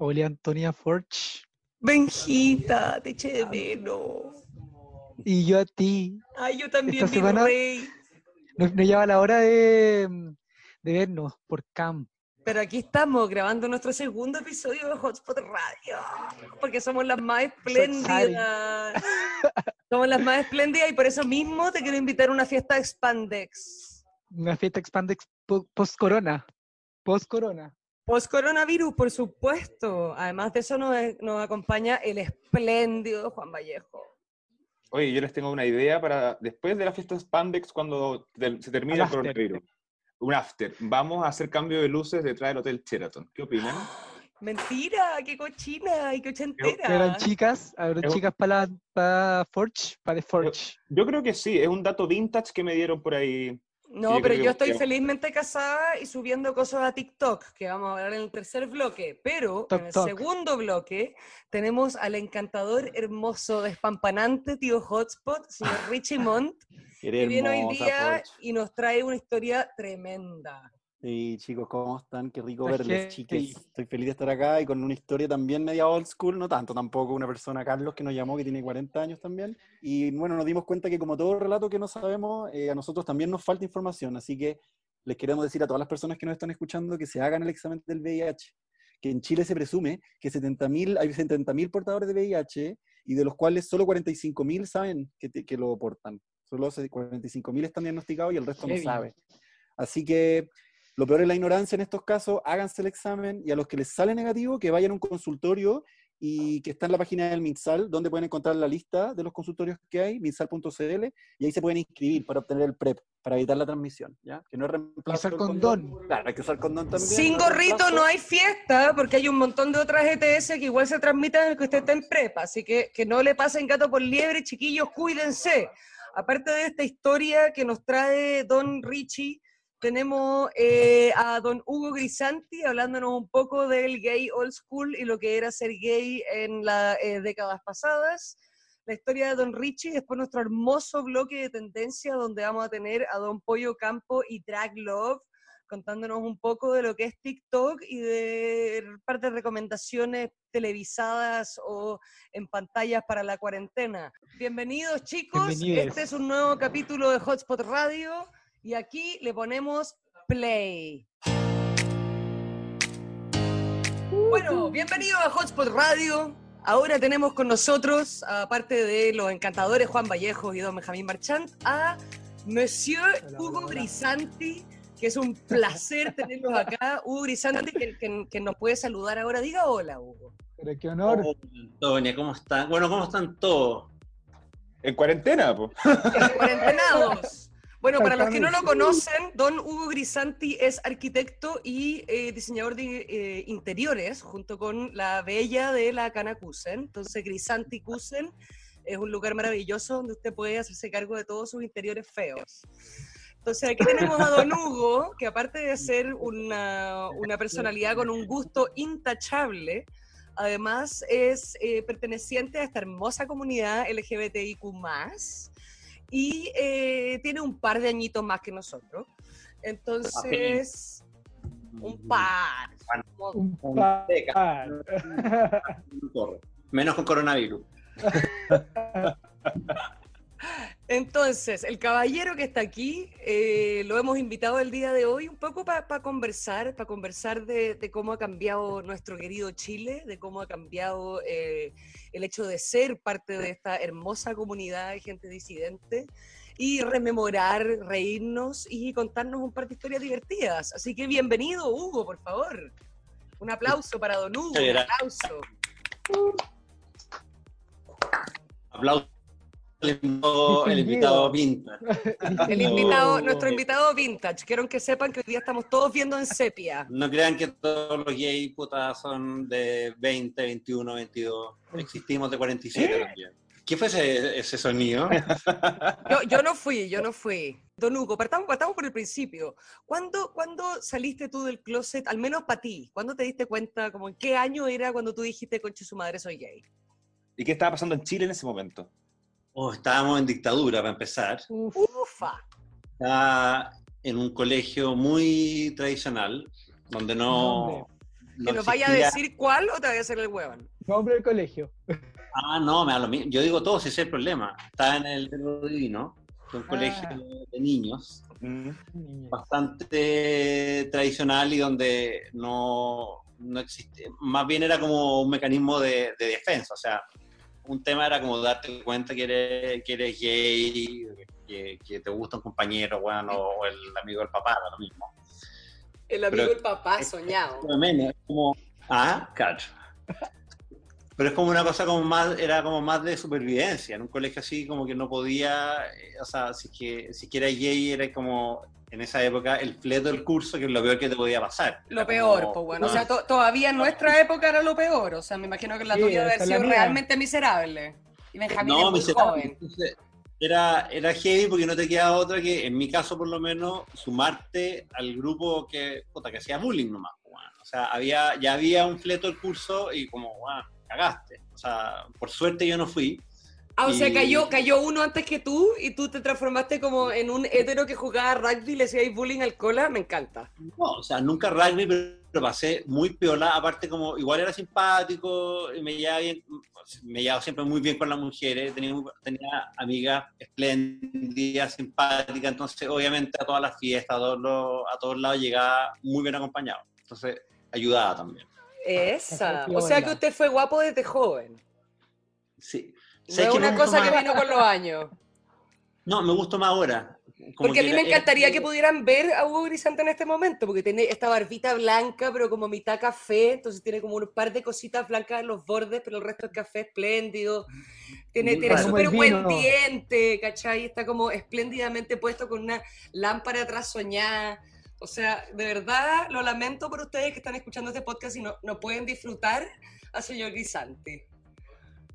Hola, Antonia Forge. Benjita, te eché de menos. Y yo a ti. Ay, yo también, Esta semana- rey. Nos, nos lleva la hora de, de vernos por cam. Pero aquí estamos grabando nuestro segundo episodio de Hotspot Radio. Porque somos las más espléndidas. somos las más espléndidas y por eso mismo te quiero invitar a una fiesta de Spandex. Una fiesta Expandex po- post-corona. Post-corona. Post-coronavirus, por supuesto. Además de eso nos, nos acompaña el espléndido Juan Vallejo. Oye, yo les tengo una idea para después de la fiesta Spandex, cuando te- se termine Al el coronavirus. Un after. Vamos a hacer cambio de luces detrás del Hotel Sheraton. ¿Qué opinan? Mentira, qué cochina y qué ochentera. Eran chicas, eran Es un- chicas para la para Forge, para The Forge. Yo creo que sí, es un dato vintage que me dieron por ahí. No, yo pero yo estoy que- felizmente casada y subiendo cosas a TikTok, que vamos a hablar en el tercer bloque. Pero Toc, en el toc. segundo bloque tenemos al encantador, hermoso, despampanante tío Hotspot, señor Richie Montt, que viene hoy día y nos trae una historia tremenda. Y chicos, ¿cómo están? Qué rico verles, chiques. Estoy feliz de estar acá y con una historia también media old school, no tanto tampoco, una persona, Carlos, que nos llamó, que tiene 40 años también. Y bueno, nos dimos cuenta que como todo relato que no sabemos, eh, a nosotros también nos falta información, así que les queremos decir a todas las personas que nos están escuchando que se hagan el examen del VIH, que en Chile se presume que 70.000 hay 70.000 portadores de VIH y de los cuales solo 45.000 saben que, te- que lo portan. Solo 45.000 están diagnosticados y el resto Heavy. no sabe. Así que lo peor es la ignorancia en estos casos, háganse el examen y a los que les sale negativo, que vayan a un consultorio y que está en la página del MinSal, donde pueden encontrar la lista de los consultorios que hay, minsal.cl, y ahí se pueden inscribir para obtener el PrEP, para evitar la transmisión, ¿ya? Que no es reemplazo Usar del condón. Claro, hay que usar condón también. Sin no gorrito no hay fiesta, porque hay un montón de otras ETS que igual se transmiten que usted está en prepa, así que que no le pasen gato por liebre, chiquillos, cuídense. Aparte de esta historia que nos trae Don Richie, tenemos eh, a Don Hugo Grisanti hablándonos un poco del gay old school y lo que era ser gay en las décadas pasadas. La historia de Don Richie, después nuestro hermoso bloque de tendencia donde vamos a tener a Don Pollo Campo y Drag Love contándonos un poco de lo que es TikTok y de parte de recomendaciones televisadas o en pantallas para la cuarentena. Bienvenidos chicos, este es un nuevo capítulo de Hotspot Radio y aquí le ponemos play. Bueno, bienvenidos a Hotspot Radio. Ahora tenemos con nosotros, aparte de los encantadores Juan Vallejo y Don Benjamín Marchand, a Monsieur Hola, Hugo hola. Grisanti, que es un placer tenerlos acá. Hugo Grisanti, que, que- que nos puede saludar ahora. Diga hola, Hugo. Pero qué honor. Hola, Antonia, ¿cómo están? Bueno, ¿cómo están todos? En cuarentena, pues. Cuarentenados. Bueno, para los que no lo conocen, don Hugo Grisanti es arquitecto y eh, diseñador de eh, interiores, junto con la bella de la Cana Cusen. Entonces, Grisanti Cusen es un lugar maravilloso donde usted puede hacerse cargo de todos sus interiores feos. Entonces, aquí tenemos a don Hugo, que aparte de ser una, una personalidad con un gusto intachable, además es eh, perteneciente a esta hermosa comunidad LGBTIQ+, y eh, tiene un par de añitos más que nosotros. Entonces, un par. Un Un par. Menos con coronavirus. Entonces, el caballero que está aquí, eh, lo hemos invitado el día de hoy un poco para conversar, para conversar de, de cómo ha cambiado nuestro querido Chile, de cómo ha cambiado eh, el hecho de ser parte de esta hermosa comunidad de gente disidente y rememorar, reírnos y contarnos un par de historias divertidas. Así que bienvenido, Hugo, por favor. Un aplauso para don Hugo, un aplauso. Aplausos invitado, el invitado. El invitado, nuestro invitado vintage. Quiero que sepan que hoy día estamos todos viendo en sepia. No crean que todos los gays putas son de 20, 21, 22. Existimos de 47 también. ¿Qué fue ese, ese sonido? Yo, yo no fui, yo no fui. Don Hugo, partamos, partamos por el principio. ¿Cuándo, ¿Cuándo saliste tú del closet, al menos para ti? ¿Cuándo te diste cuenta, como en qué año era cuando tú dijiste, conche su madre, soy gay? ¿Y qué estaba pasando en Chile en ese momento? Oh, estábamos en dictadura para empezar. Ufa. Estaba en un colegio muy tradicional, donde no, ¿Que nos vaya a decir cuál o te vaya a hacer el huevón? Nombre del colegio. Ah, no, me da lo mismo. Yo digo todo, si ese es el problema. Estaba en el Verbo Divino, que es un Ah. colegio de niños, Mm. Bastante tradicional y donde no, no existe, más bien era como un mecanismo de, de defensa, o sea, un tema era como darte cuenta que eres, que eres gay, que, que te gusta un compañero, bueno, o el amigo del papá, lo mismo. El amigo Pero- del papá soñado. Es como, ah, cacho. Pero es como una cosa como más, era como más de supervivencia, en un colegio así como que no podía, eh, o sea, si es que, si que era gay era como, en esa época, el fleto del curso, que es lo peor que te podía pasar. Lo Era peor, como, pues bueno. O ah, sea, to- todavía en nuestra época era lo peor. O sea, me imagino que la Sí, tuya debe haber es sido realmente miserable. Y Benjamín es no, muy miserable. joven. Entonces, era, era heavy porque no te queda otra que, en mi caso por lo menos, sumarte al grupo que, puta, que hacía bullying nomás. bueno. O sea, había, ya había un fleto del curso y como, bueno, cagaste. O sea, por suerte yo no fui. Ah, o sea, cayó, cayó uno antes que tú y tú te transformaste como en un hétero que jugaba rugby y le hacíais bullying al cola. Me encanta. No, o sea, nunca rugby, pero, pasé muy piola. Aparte, como igual era simpático, y me llevaba bien, me llevaba siempre muy bien con las mujeres. Tenía, tenía amigas espléndidas, simpáticas. Entonces, obviamente, a todas las fiestas, a todos, los- a todos lados llegaba muy bien acompañado. Entonces, ayudaba también. Esa. O sea que usted fue guapo desde joven. Sí. No ¿Sabes es una cosa que vino con los años. No, me gustó más ahora. Como Porque a mí me encantaría era- que pudieran ver a Hugo Grisante en este momento, porque tiene esta barbita blanca, pero como mitad café, entonces tiene como un par de cositas blancas en los bordes, pero el resto es café espléndido. Tiene, Muy tiene súper buen diente, ¿cachai? Está como espléndidamente puesto con una lámpara atrás soñada. O sea, de verdad lo lamento por ustedes que están escuchando este podcast y no, no pueden disfrutar a señor Grisante.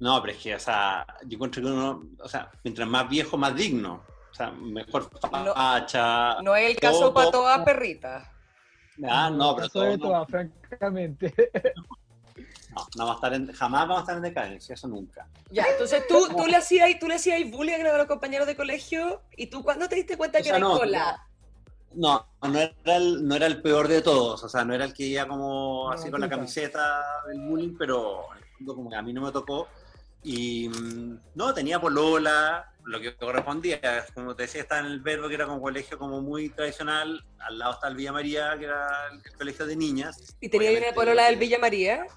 No, pero es que, o sea, yo encuentro que uno, o sea, mientras más viejo, más digno. O sea, mejor facha. No es el caso todo- para todas perritas. Ah, no, pero todo, todo, francamente. no, no va a estar en- jamás vamos a estar en decadencia, eso nunca. Ya, entonces tú, tú le hacías tú le hacías bullying a los compañeros de colegio y tú cuándo te diste cuenta O que sea, eras no, cola. No, no era, el, no era el peor de todos, o sea, no era el que iba como así No, con la camiseta del bullying, pero como que a mí no me tocó. Y mm, no, tenía polola, lo que correspondía, como te decía, estaba en el verbo que era como colegio como muy tradicional, al lado está el Villa María, que era el colegio de niñas. Y tenía una polola del Villa María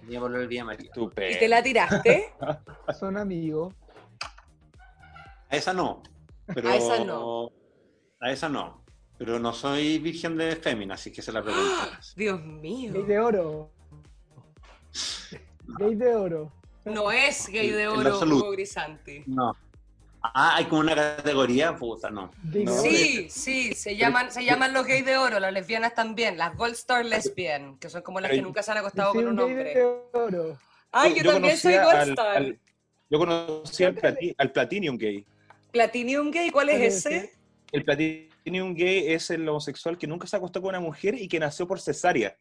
Tenía polola del Villa María. y Estupendo. te la tiraste. Son amigos. A esa no. Pero, A esa no. A esa no. Pero no soy virgen de fémina, así que se la preguntas. Dios Gay mío. de oro. Gay de oro. No es gay de oro. Hugo Grisanti. No. Ah, hay como una categoría, puta, no. No. Sí, sí, se llaman, se llaman los gays de oro, las lesbianas también, las Gold Star Lesbian, que son como las que nunca se han acostado con un hombre. Ay, yo, también soy Gold Star. al- yo conocí al, plati- al Platinum Gay. Platinum gay, ¿cuál es ese? El Platinum Gay es el homosexual que nunca se acostó con una mujer y que nació por cesárea.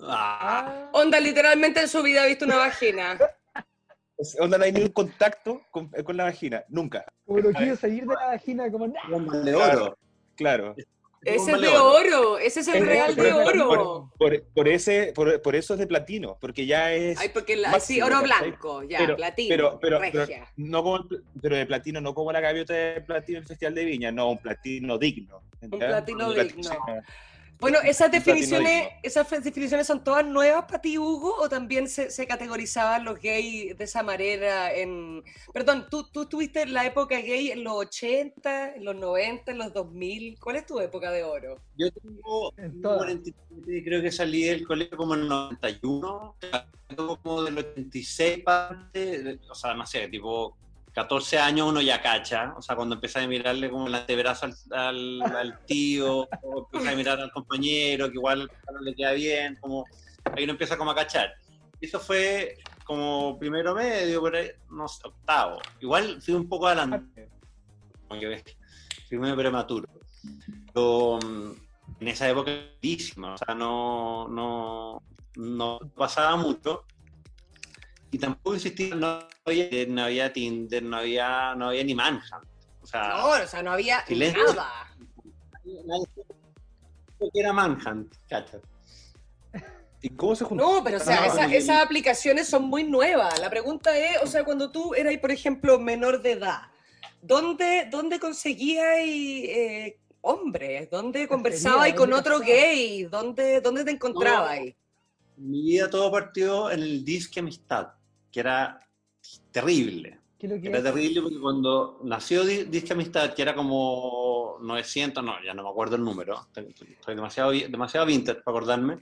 Ah, Onda, literalmente en su vida ha visto una vagina. Onda, no hay ningún contacto con, con la vagina, nunca. Como no quiero salir de la vagina como nada. de oro. Claro. Ese Bomba es de oro, ese es el Es- real de oro. Por, por ese, por, por eso es de platino, porque ya es. Ay, porque la, sí, oro blanco, ya, Pero- platino, pero, pero, pero, regia. no como pero de platino, no como la gaviota de platino en el Festival de Viña, no, un platino digno. ¿ya? platino digno. Bueno, esas definiciones, esas definiciones son todas nuevas para ti, Hugo, o también se, se categorizaban los gays de esa manera en... Perdón, ¿tú, tú estuviste en la época gay en los 80, en los 90, en los 2000. ¿Cuál es tu época de oro? Yo tengo En todas. 47, creo que salí del colegio como en el 91, tengo como del 86 parte, o sea, no sé, tipo 14 años uno ya cacha, o sea, cuando empecé a mirarle como el antebrazo al, tío, o empecé a mirar al compañero, que igual no le queda bien, como ahí uno empieza como a cachar. Eso fue como primero medio, ahí, no sé, octavo. Igual fui un poco adelantado como que fui medio prematuro. Pero mm, en esa época o sea, no, no, no pasaba mucho. Y tampoco existía, no había, no había Tinder, no había, no había ni Manhunt. O sea, No, o sea, no había Silencio. nada. nadie supo que era Manhunt, cacha. ¿Y cómo se juntó? No, pero o sea, esa- y- esas aplicaciones son muy nuevas. La pregunta es, o sea, cuando tú eras, por ejemplo, menor de edad, ¿dónde, dónnde conseguías eh, hombres? ¿Dónde conversabas con ¿Dónde otro gay? ¿Dónde, dónde te encontrabas? Mi vida todo partió en el disque Amistad, que era terrible. ¿Qué lo que Era es? terrible porque cuando nació Di- Disque Amistad, que era como 900, no, ya no me acuerdo el número, estoy demasiado, demasiado vintage para acordarme,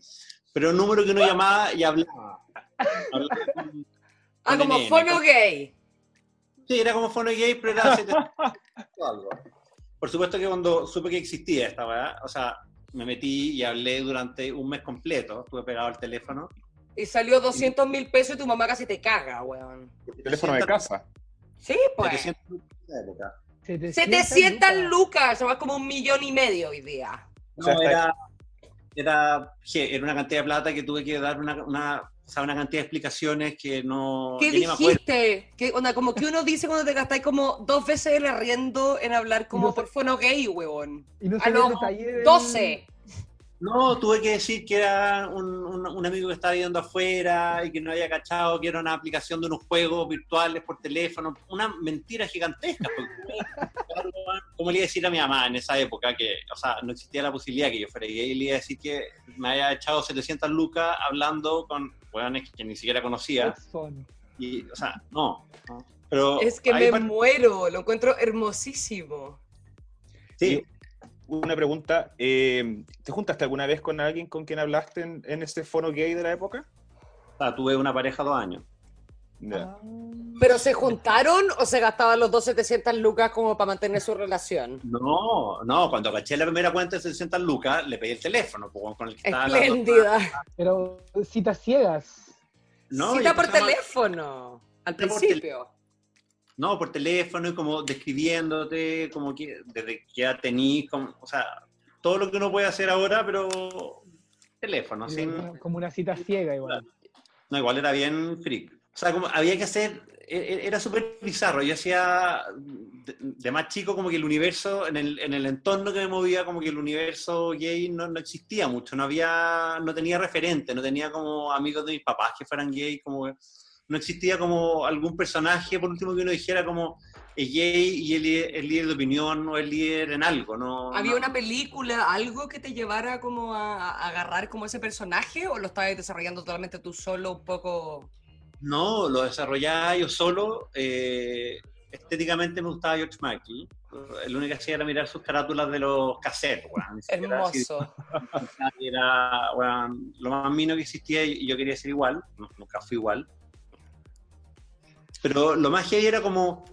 pero un número que uno llamaba y hablaba. Hablaba con- Ah, con como NN, fono con- gay. Sí, era como Fono Gay, pero era 700 algo. Por supuesto que cuando supe que existía esta weá, o sea, me metí y hablé durante un mes completo, estuve pegado al teléfono. Y salió 200 mil pesos y tu mamá casi te caga, weón. Teléfono de casa. Sí, pues. 700 en esa época. 700 lucas, eso va como un millón y medio hoy día. O sea, No, está- era, era, era una cantidad de plata que tuve que dar una, una, o sea, una cantidad de explicaciones que no... ¿Qué dijiste? ¿Qué, onda, como que uno dice cuando te gastáis como dos veces el arriendo en hablar como no por fono gay, huevón. Y no A el los detalle del- 12. No, tuve que decir que era un, un- un amigo que estaba viviendo afuera y que no había cachado que era una aplicación de unos juegos virtuales por teléfono. Una mentira gigantesca. porque, ¿Cómo le iba a decir a mi mamá en esa época que, o sea, no existía la posibilidad que yo fuera gay? Le iba a decir que me había echado 700 lucas hablando con hueones que ni siquiera conocía. Y, o sea, no. no. Pero Es que me muero, lo encuentro hermosísimo. Sí, Una pregunta, eh, ¿te juntaste alguna vez con alguien con quien hablaste en, en ese fono gay de la época? tuve una pareja dos años. Ah. ¿Pero se juntaron o se gastaban los dos 700 lucas como para mantener su relación? No, no, cuando caché la primera cuenta de 600 lucas, le pedí el teléfono pues, con el que estaba. Espléndida. Pero citas ciegas. No, Cita por teléfono. Al principio. No, por teléfono y como describiéndote, como que desde que ya tenís, como, o sea, todo lo que uno puede hacer ahora, pero teléfono, sin, Como una cita ciega igual. no, igual era bien freak. O sea, como había que hacer, e- e- era súper bizarro. Yo hacía, de, más chico, como que el universo, en el, en el entorno que me movía, como que el universo gay no, no existía mucho, no había, no tenía referente, no tenía como amigos de mis papás que fueran gay, como que no existía como algún personaje, por último, que uno dijera como es gay y el líder de opinión o es líder en algo, ¿no? ¿Había no. una película, algo que te llevara como a, a agarrar como ese personaje o lo estabas desarrollando totalmente tú solo un poco? No, lo desarrollaba yo solo. eh, estéticamente me gustaba George Michael. El único que hacía era mirar sus carátulas de los cassettes, weón. Hermoso. Era lo más mino que existía y yo quería ser igual. No, Nunca fui igual. Pero lo más gay era como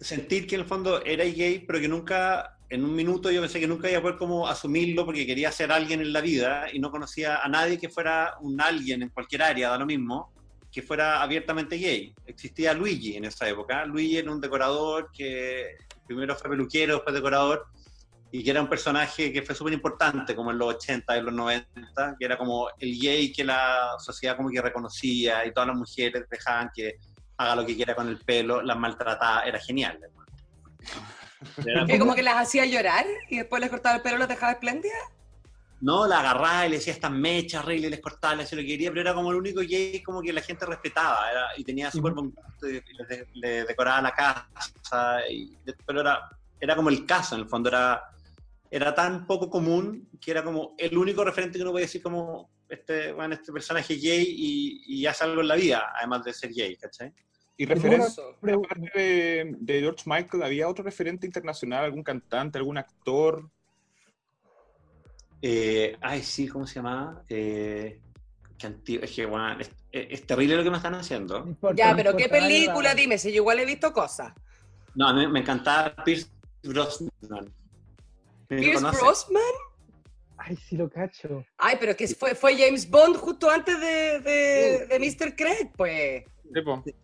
sentir que en el fondo era gay, pero que nunca, en un minuto yo pensé que nunca iba a poder como asumirlo porque quería ser alguien en la vida y no conocía a nadie que fuera un alguien en cualquier área, da lo mismo, que fuera abiertamente gay. Existía Luigi en esa época. Luigi era un decorador que primero fue peluquero, después decorador, y que era un personaje que fue súper importante, como en los 80 y los 90, que era como el gay que la sociedad como que reconocía y todas las mujeres dejaban que haga lo que quiera con el pelo, las maltrataba, era genial. Era Que como que las hacía llorar y después les cortaba el pelo y las dejaba espléndidas. No, la agarraba y le decía estas mechas, arregle, les cortaba, le hacía lo que quería, pero era como el único gay como que la gente respetaba era- y tenía súper buen gusto y le, de- le decoraba la casa, y, pero era, era como el caso, en el fondo era, era tan poco común que era como el único referente que uno puede decir como este, bueno, este personaje gay y, y hace algo en la vida, además de ser gay, ¿cachai? ¿Y aparte de, de George Michael, había otro referente internacional, algún cantante, algún actor? Eh, ay, sí, ¿cómo se llamaba? Eh, qué antiguo, es que, bueno, es, terrible lo que me están haciendo. No importa, Ya, no pero ¿qué película? Dime, si yo igual he visto cosas. No, a mí me encantaba Pierce Brosnan. ¿Me Pierce? Brosnan. Ay, sí lo cacho. Ay, pero que fue, fue James Bond justo antes de, de, de Mr. Craig, pues. Sí.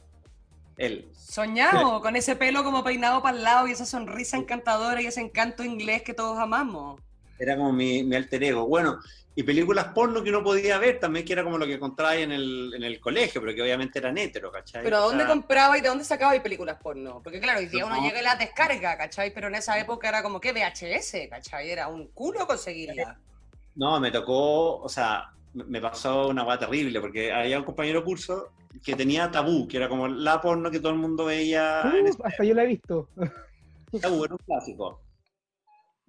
Él. Soñado, con ese pelo como peinado para el lado y esa sonrisa encantadora y ese encanto inglés que todos amamos. Era como mi, mi alter ego. Bueno, y películas porno que uno podía ver también, que era como lo que encontraba en el, en el colegio, pero que obviamente eran hétero, ¿cachai? Pero ¿a O dónde sea, compraba y de dónde sacaba películas porno? Porque claro, hoy día uno No. llega y las descarga, ¿cachai? Pero en esa época era como que VHS, ¿cachai? Era un culo conseguirla. No, me tocó, o sea, me pasó una guay terrible, porque había un compañero de curso que tenía tabú, que era como la porno que todo el mundo veía en Uh, hasta yo la he visto. tabú, era un clásico.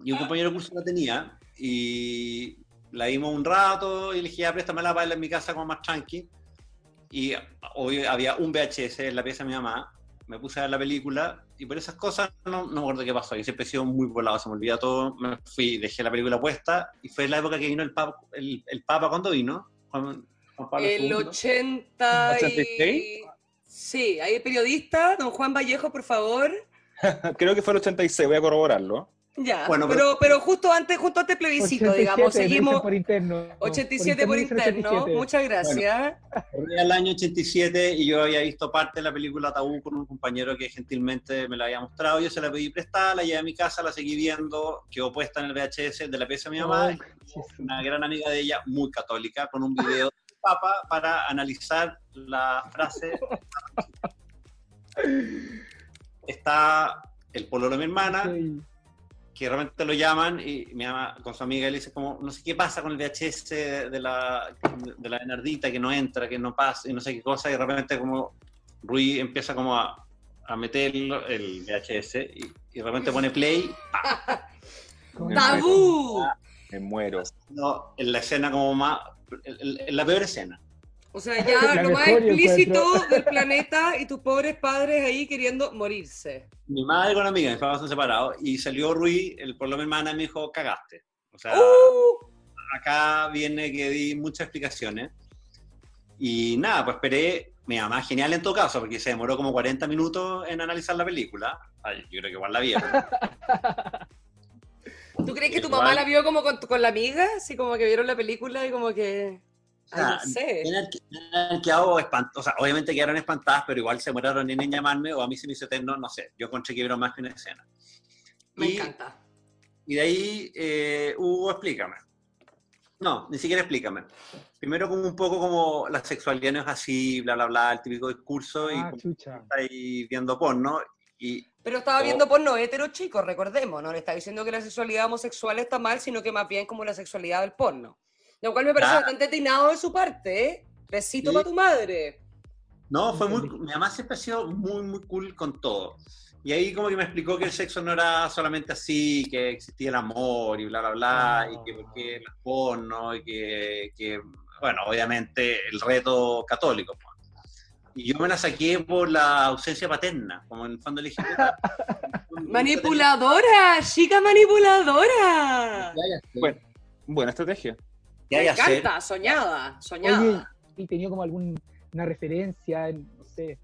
Y un compañero de curso la tenía, y la vimos un rato, y le dije, ya, préstamela para verla en mi casa como más tranqui. Y hoy había un VHS en la pieza de mi mamá, me puse a ver la película, y por esas cosas no, no me acuerdo qué pasó. Yo siempre he sido muy volado, se me olvida todo. Me fui, dejé la película puesta, y fue la época que vino el Papa, el, el Papa ¿cuándo vino? Juan, Juan Pablo El II. 80 y... 86? Sí, hay periodista, don Juan Vallejo, por favor. Creo que fue el 86, voy a corroborarlo. Ya, Bueno, pero, pero justo antes, justo antes plebiscito, 87, digamos, seguimos Por interno. 87 por dicen interno. 87. Muchas gracias. Corría el año 87 y yo había visto parte de la película Tabú con un compañero que gentilmente me la había mostrado. Yo se la pedí prestada, la llevé a mi casa, la seguí viendo, quedó puesta en el VHS de la pieza de mi mamá. Oh, Una gran amiga de ella, muy católica, con un video de Papa para analizar la frase. Está el pololo de mi hermana, Sí. Que realmente lo llaman y mi mamá con su amiga le dice como, no sé qué pasa con el VHS de la, de la Bernardita, que no entra, que no pasa, y no sé qué cosa, y de repente como Rui empieza como a, a meter el, el VHS y, y de repente pone play, Me ¡Tabú! Me muero. no, en la escena como más, en, en la peor escena. O sea, ya lo más yo explícito encuentro. del planeta y tus pobres padres ahí queriendo morirse. Mi madre con una amiga, mis papás son separados, y salió Rui, el por lo mi hermana, y me dijo, cagaste. O sea, ¡Uh! acá viene que di muchas explicaciones. Y nada, pues esperé, mi mamá genial en todo caso, porque se demoró como 40 minutos en analizar la película. Ay, yo creo que igual la vieron. ¿Tú crees que tu mamá la vio como con, con la amiga? Así como que vieron la película y como que... O Ay, no sé. quedado espantados, o sea, obviamente quedaron espantadas, pero igual se demoraron en llamarme, o a mí se me hizo eterno, no sé. Yo encontré que vieron más que una escena. Me Y- encanta. Y de ahí, eh, Hugo, explícame. No, ni siquiera explícame. Primero como un poco como la sexualidad no es así, bla, bla, bla, el típico discurso y Ah, como chucha. estáis viendo porno y Pero estaba Oh. viendo porno hetero chico, recordemos, no le está diciendo que la sexualidad homosexual está mal, sino que más bien como la sexualidad del porno. Lo cual me parece Claro. bastante atinado de su parte, ¿eh? Besito Sí. para tu madre. no, fue muy, mi mamá siempre ha sido muy, muy cool con todo. Y ahí como que me explicó que el sexo no era solamente así, que existía el amor y bla, bla, bla, y que porque las porno, y que, que, bueno, obviamente el reto católico. pues. Y yo me la saqué por la ausencia paterna, como en el fondo le dije, "Puta, Manipuladora, chica manipuladora. Bueno, buena estrategia. ¿Qué hay Me hacer? encanta, soñada, soñada. Oye, ¿y tenía como alguna referencia? en- No sé.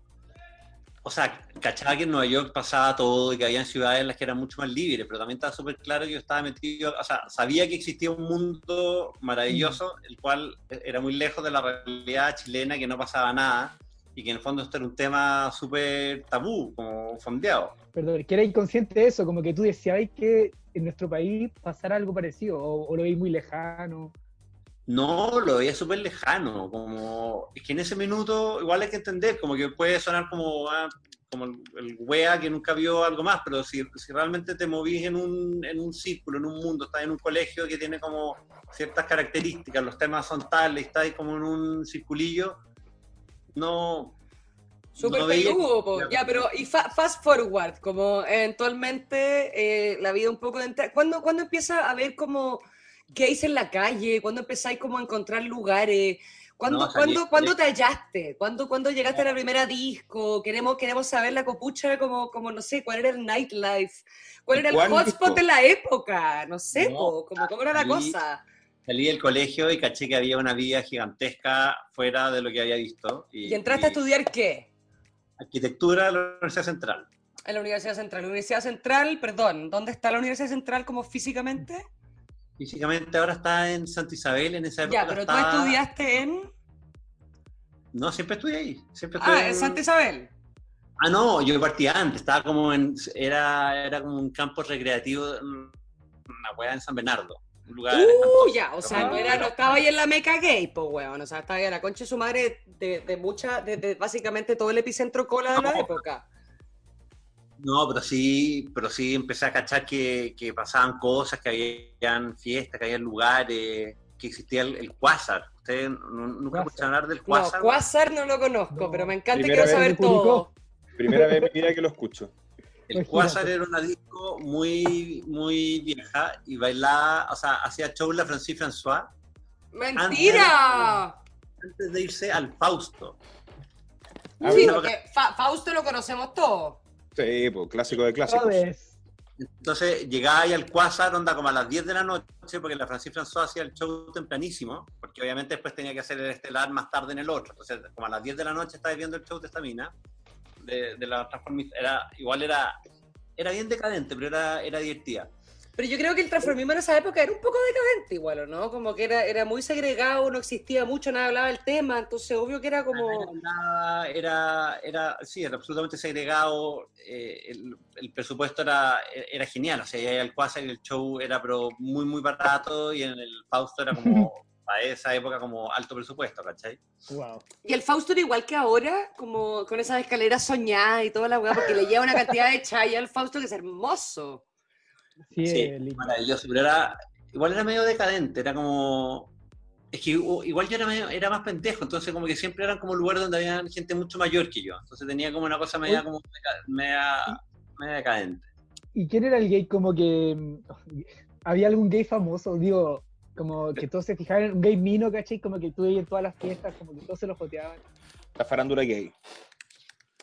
O sea, cachaba que en Nueva York pasaba todo y que había ciudades en las que eran mucho más libres, pero también estaba súper claro que yo estaba metido, o sea, sabía que existía un mundo maravilloso, el cual era muy lejos de la realidad chilena, que no pasaba nada, y que en el fondo esto era un tema súper tabú, como fondeado. Perdón, que era inconsciente de eso, como que tú decías que en nuestro país pasara algo parecido, o, o lo veis muy lejano. No, lo veía súper lejano, como, es que en ese minuto igual hay que entender, como que puede sonar como, ah, como el, el wea que nunca vio algo más, pero si, si realmente te movís en un, en un círculo, en un mundo, estás en un colegio que tiene como ciertas características, los temas son tales, estás ahí como en un circulillo, no... Súper no peludo, po. Ya, pero y fa- fast forward, como eventualmente eh, la vida un poco de ¿Cuándo, ¿Cuándo empieza a ver como gays en la calle? ¿Cuándo empezáis como a encontrar lugares? ¿Cuándo, No, salí- ¿cuándo, ¿cuándo te hallaste? ¿Cuándo, ¿Cuándo llegaste a la primera disco? Queremos, queremos saber la copucha, como, como no sé, cuál era el nightlife, cuál era el ¿Cuál hotspot disco? de la época, no sé, No, po, como, cómo era la cosa. Salí del colegio y caché que había una vida gigantesca fuera de lo que había visto. Y, ¿Y entraste a estudiar qué? Arquitectura de la Universidad Central. En la Universidad Central. La Universidad Central, perdón, ¿dónde está la Universidad Central como físicamente? Físicamente ahora está en Santa Isabel, en esa época Ya, pero tú estudiaste en... No, siempre estudié ahí. Siempre estuve Ah, en Santa Isabel. Ah, no, yo partí antes, estaba como en. Era, era como un campo recreativo, una weá en San Bernardo. Un lugar. Uh, ya, o sea, no, era, no estaba ahí en la meca gay, pues, weón. O sea, estaba ahí en la concha de su madre de, de mucha, de, de básicamente todo el epicentro cola de la época. No, pero sí, pero sí empecé a cachar que, que pasaban cosas, que habían fiestas, que habían lugares. que existía el, el Quasar. ¿Ustedes no- nunca Quasar. escucharon hablar del No, Quasar? Quasar no lo conozco, No. pero me encanta y quiero saber todo. Primera vez en mi vida que lo escucho. El. Quasar era una disco muy, muy vieja y bailaba, o sea, hacía show la Francis François ¡Mentira! antes de irse al Fausto. Sí, porque Fa- Fausto lo conocemos todos. Sí, pues, clásico de clásicos. ¿Sabes? Entonces llegaba ahí al Quasar, onda como a las 10 de la noche, porque la Francis François hacía el show tempranísimo, porque obviamente después tenía que hacer el estelar más tarde en el otro. Entonces, como a las 10 de la noche estabas viendo el show de esta mina, de, de la transformista. Era, igual era, era bien decadente, pero era, era divertida. Pero yo creo que el transformismo en esa época era un poco decadente igual, ¿o no? Como que era, era muy segregado, no existía mucho, nadie hablaba del tema, entonces obvio que era como... Era, era, era, sí, era absolutamente segregado. eh, el, el presupuesto era, era genial. O sea, ya el Quasar y el show era pero muy, muy barato y en el Fausto era como, a esa época, como alto presupuesto, ¿cachai? Wow. Y el Fausto era igual que ahora, como con esas escaleras soñadas y toda la weá, porque le lleva una cantidad de chaya al Fausto que es hermoso. Sí, maravilloso, pero era, igual era medio decadente, era como... Es que igual yo era, medio- era más pendejo, entonces como que siempre eran como lugares donde había gente mucho mayor que yo, entonces tenía como una cosa media, como media, media decadente. ¿Y quién era el gay como que... ¿Había algún gay famoso? Digo, como que todos se fijaban en un gay mino, ¿cachai? Como que tú en todas las fiestas, como que todos se lo joteaban. La farándula gay.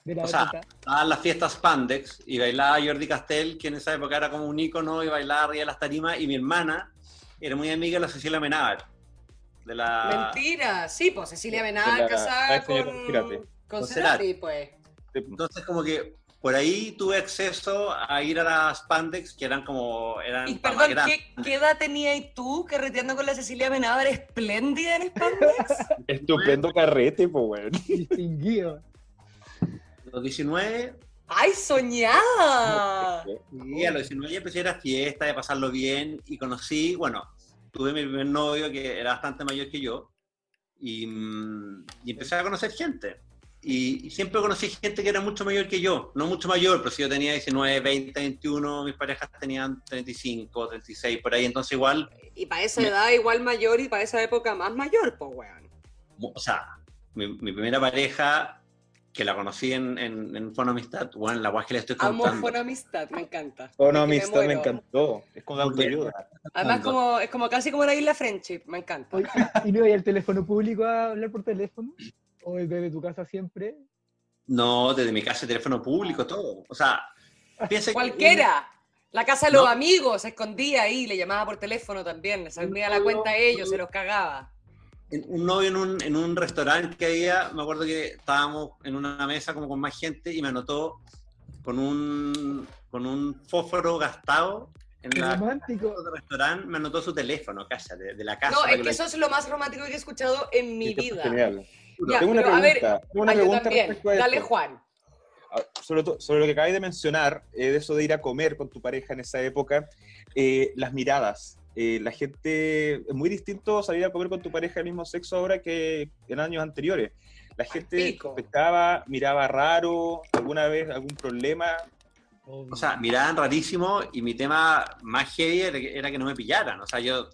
De la O sea. Estaban las fiestas Pandex y bailaba Jordi Castell, que en esa época era como un ícono y bailaba arriba de las tarimas, y mi hermana era muy amiga de la Cecilia Menábar. De la... Mentira, sí, pues Cecilia la- casada con, con Con Cerati, pues. Entonces como que por ahí tuve acceso a ir a las Pandex, que eran como... Eran Y perdón. ¿qué, qué edad tenías tú carreteando con la Cecilia Benavar espléndida en Spandex? Estupendo carrete, pues, weón. Distinguido. Los 19 ¡Ay, soñada! Y a los 19 ya empecé a ir a fiesta, a pasarlo bien y conocí, bueno, tuve mi primer novio que era bastante mayor que yo y, mm, y empecé a conocer gente. Y, y siempre conocí gente que era mucho mayor que yo, no mucho mayor, pero si yo tenía 19, 20, 21, mis parejas tenían 35, 36, por ahí, entonces igual, Y para esa Me- edad igual mayor y para esa época más mayor, pues, weón. o sea, mi, mi primera pareja que la conocí en, en, en Fono Amistad, bueno, la guay que le estoy Amo contando. por amistad, me encanta. Oh, no, Es que amistad me muero. encantó. Es como autoayuda. Además, como, es como casi como la isla Friendship, me encanta. Oye, ¿Y no iba al teléfono público a hablar por teléfono? ¿O desde tu casa siempre? No, desde mi casa, teléfono público, todo. O sea, piensa que- Cualquiera. La casa de los No. amigos se escondía ahí, le llamaba por teléfono también, le salía la cuenta a ellos, se los cagaba. En- un novio en un, en un restaurante que había, me acuerdo que estábamos en una mesa como con más gente y me anotó con un, con un fósforo gastado en la romántico. del restaurante, me anotó su teléfono, calla, de, de la casa. No, es que eso es lo más romántico que he escuchado en mi vida. Genial. Ya, tengo una pero a ver, pregunta. tengo una Ah, pregunta también. respecto a Dale, esto. Juan. Ah, sobre, to- sobre lo que acabas de mencionar, eh, de eso de ir a comer con tu pareja en esa época, eh, las miradas. Eh, la gente, es muy distinto salir a comer con tu pareja del mismo sexo ahora que en años anteriores. La gente pescaba, miraba raro, alguna vez algún problema. O sea, miraban rarísimo y mi tema más heavy era que, no me pillaran. O sea, yo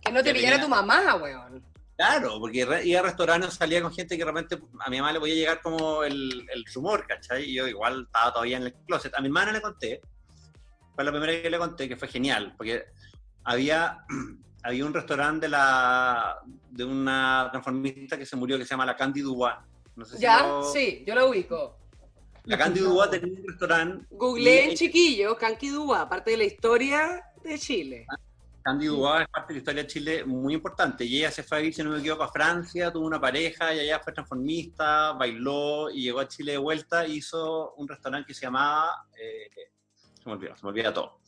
Que no te pillara tenía- tu mamá, weón. Claro, porque iba a restaurantes, salía con gente que de repente a mi mamá le podía llegar como el, el rumor, ¿cachai? Y yo igual estaba todavía en el closet. A mi hermana le conté, fue la primera que le conté, que fue genial, porque había, había un restaurante de, la, de una transformista que se murió que se llama La Candy Dubois. No sé si ¿Ya? lo- Sí, yo lo ubico. La Candy Dubois tenía un restaurante. Googleé en chiquillo, Kanki Dúa, parte de la historia de Chile. Candy Dubois es parte de la historia de Chile muy importante. Y ella se fue a vivir, si no me equivoco, a Francia, tuvo una pareja y allá fue transformista, bailó y llegó a Chile de vuelta. hizo un restaurante que se llamaba. eh, se me olvidó, se me olvida todo.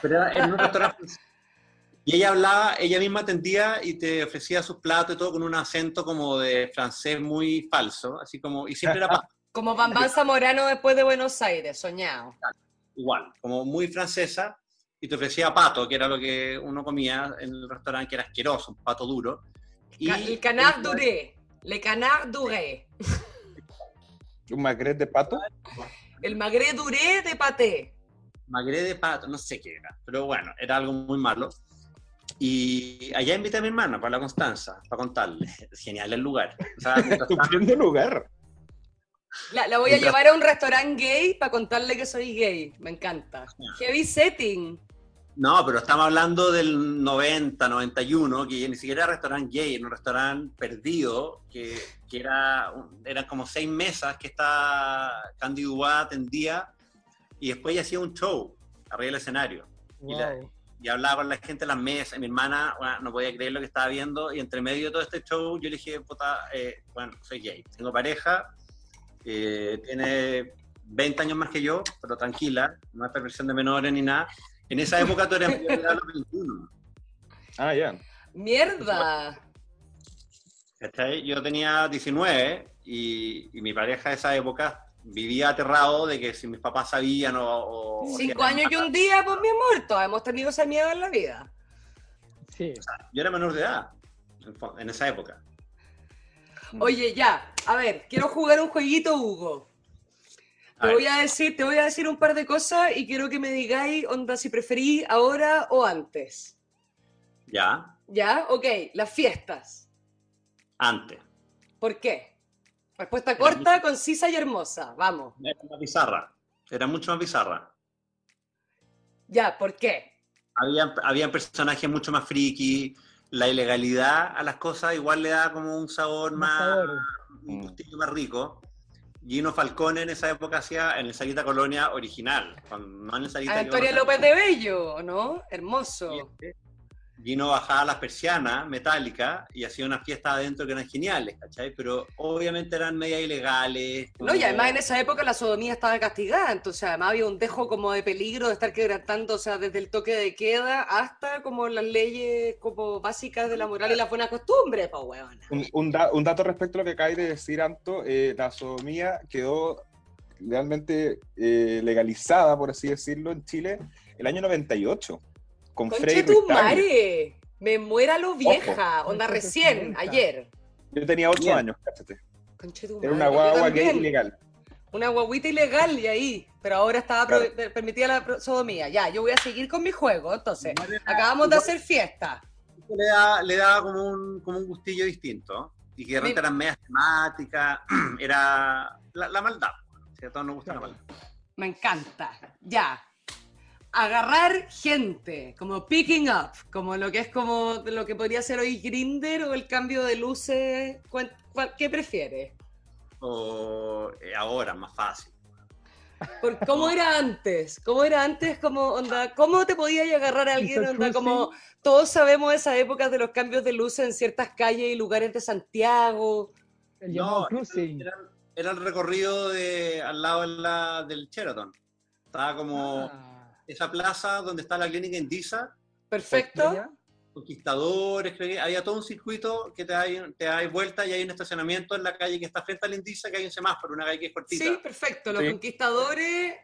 Pero era en un restaurante. Y ella hablaba, ella misma atendía y te ofrecía sus platos y todo con un acento como de francés muy falso, así como, y siempre era Como Bambán Zamorano después de Buenos Aires, soñado. igual, como muy francesa, y te ofrecía pato, que era lo que uno comía en el restaurante, que era asqueroso, un pato duro. Y el canard duré. Le canard duré. Un magret de pato. El magret duré de paté. Magre de pato, no sé qué era, pero bueno, era algo muy malo. Y allá invité a mi hermana, para la Constanza, para contarle. Genial el lugar. O sea, Estupendo lugar. La, la voy a llevar a un restaurante gay para contarle que soy gay. Me encanta. Heavy setting. No, pero estamos hablando del 90, 91, que ni siquiera era restaurante gay, era un restaurante perdido, que, que era, eran como seis mesas que esta Candy Dubá atendía, y después ella hacía un show arriba del escenario. Y la- Wow. y hablaba con la gente en las mesas. Mi hermana bueno, no podía creer lo que estaba viendo. Y entre medio de todo este show, yo le dije, puta, eh, bueno, soy gay. Tengo pareja, eh, tiene 20 años más que yo, pero tranquila, no es perversión de menores ni nada. En esa época tú eras mayor de edad los 21. Ah, ya. Mierda. ¿cachai? Yo tenía 19 y, y mi pareja de esa época vivía aterrado de que si mis papás sabían o... o- Cinco años y un día, pues mi amor. Todos hemos tenido ese miedo en la vida. Sí. Yo era menor de edad en esa época. Oye, ya. A ver, quiero jugar un jueguito, Hugo. A Te ver. voy a decir, te voy a decir un par de cosas y quiero que me digáis, onda, si preferís ahora o antes. Ya, ¿Ya? Ok, las fiestas. antes. ¿Por qué? Respuesta corta, concisa y hermosa. Vamos. Era más bizarra. Era mucho más bizarra. Ya, ¿por qué? Había, había personajes mucho más friki. La ilegalidad a las cosas igual le da como un sabor Más más, sabor. un gustillo más rico. Gino Falcone en esa época hacía en el Sarita Colonia original, cuando- no en el López de Bello, ¿no? Hermoso. hacer. Gino bajaba las persianas metálicas y hacía unas fiestas adentro que eran geniales, ¿cachai? Pero obviamente eran media ilegales. No, y además en esa época la sodomía estaba castigada, entonces además había un dejo como de peligro de estar quebrantando, o sea, desde el toque de queda hasta como las leyes como básicas de la moral y las buenas costumbres, pues weón. Un, un da- un dato respecto a lo que acabáis de decir, Anto, eh, la sodomía quedó realmente eh, legalizada, por así decirlo, en Chile el año 98, con Conche tu madre, me muera lo vieja, onda Ojo. recién, ayer. Yo tenía 8 Bien. años, cáchate. Conche tu Era una guagua gay ilegal. Una guaguita ilegal y ahí, pero ahora estaba Claro. pro- permitida la sodomía. Ya, yo voy a seguir con mi juego, entonces. Acabamos de hacer fiesta. le da, le da como, un, como un gustillo distinto. Y que de repente eran medias temáticas, era la, la maldad. Si a todos nos gusta la Claro. maldad. Me encanta. Ya. Agarrar gente, como picking up, como lo que es como lo que podría ser hoy Grinder o el cambio de luces. ¿Cuál- cuál- ¿Qué prefieres? O eh, ahora, más fácil. Por, ¿Cómo era antes? ¿Cómo era antes? Como, onda, ¿Cómo te podías agarrar a alguien? Onda, como todos sabemos esas épocas de los cambios de luces en ciertas calles y lugares de Santiago. El No, cruising. era, era el recorrido de, al lado de la- del Sheraton. Estaba como Ah, esa plaza donde está la clínica Indisa, Perfecto. Conquistadores, creo que había todo un circuito que te da, te da vuelta y hay un estacionamiento en la calle que está frente al Indisa, que hay un semáforo, una calle que es cortita. Sí, perfecto. Los Sí. conquistadores,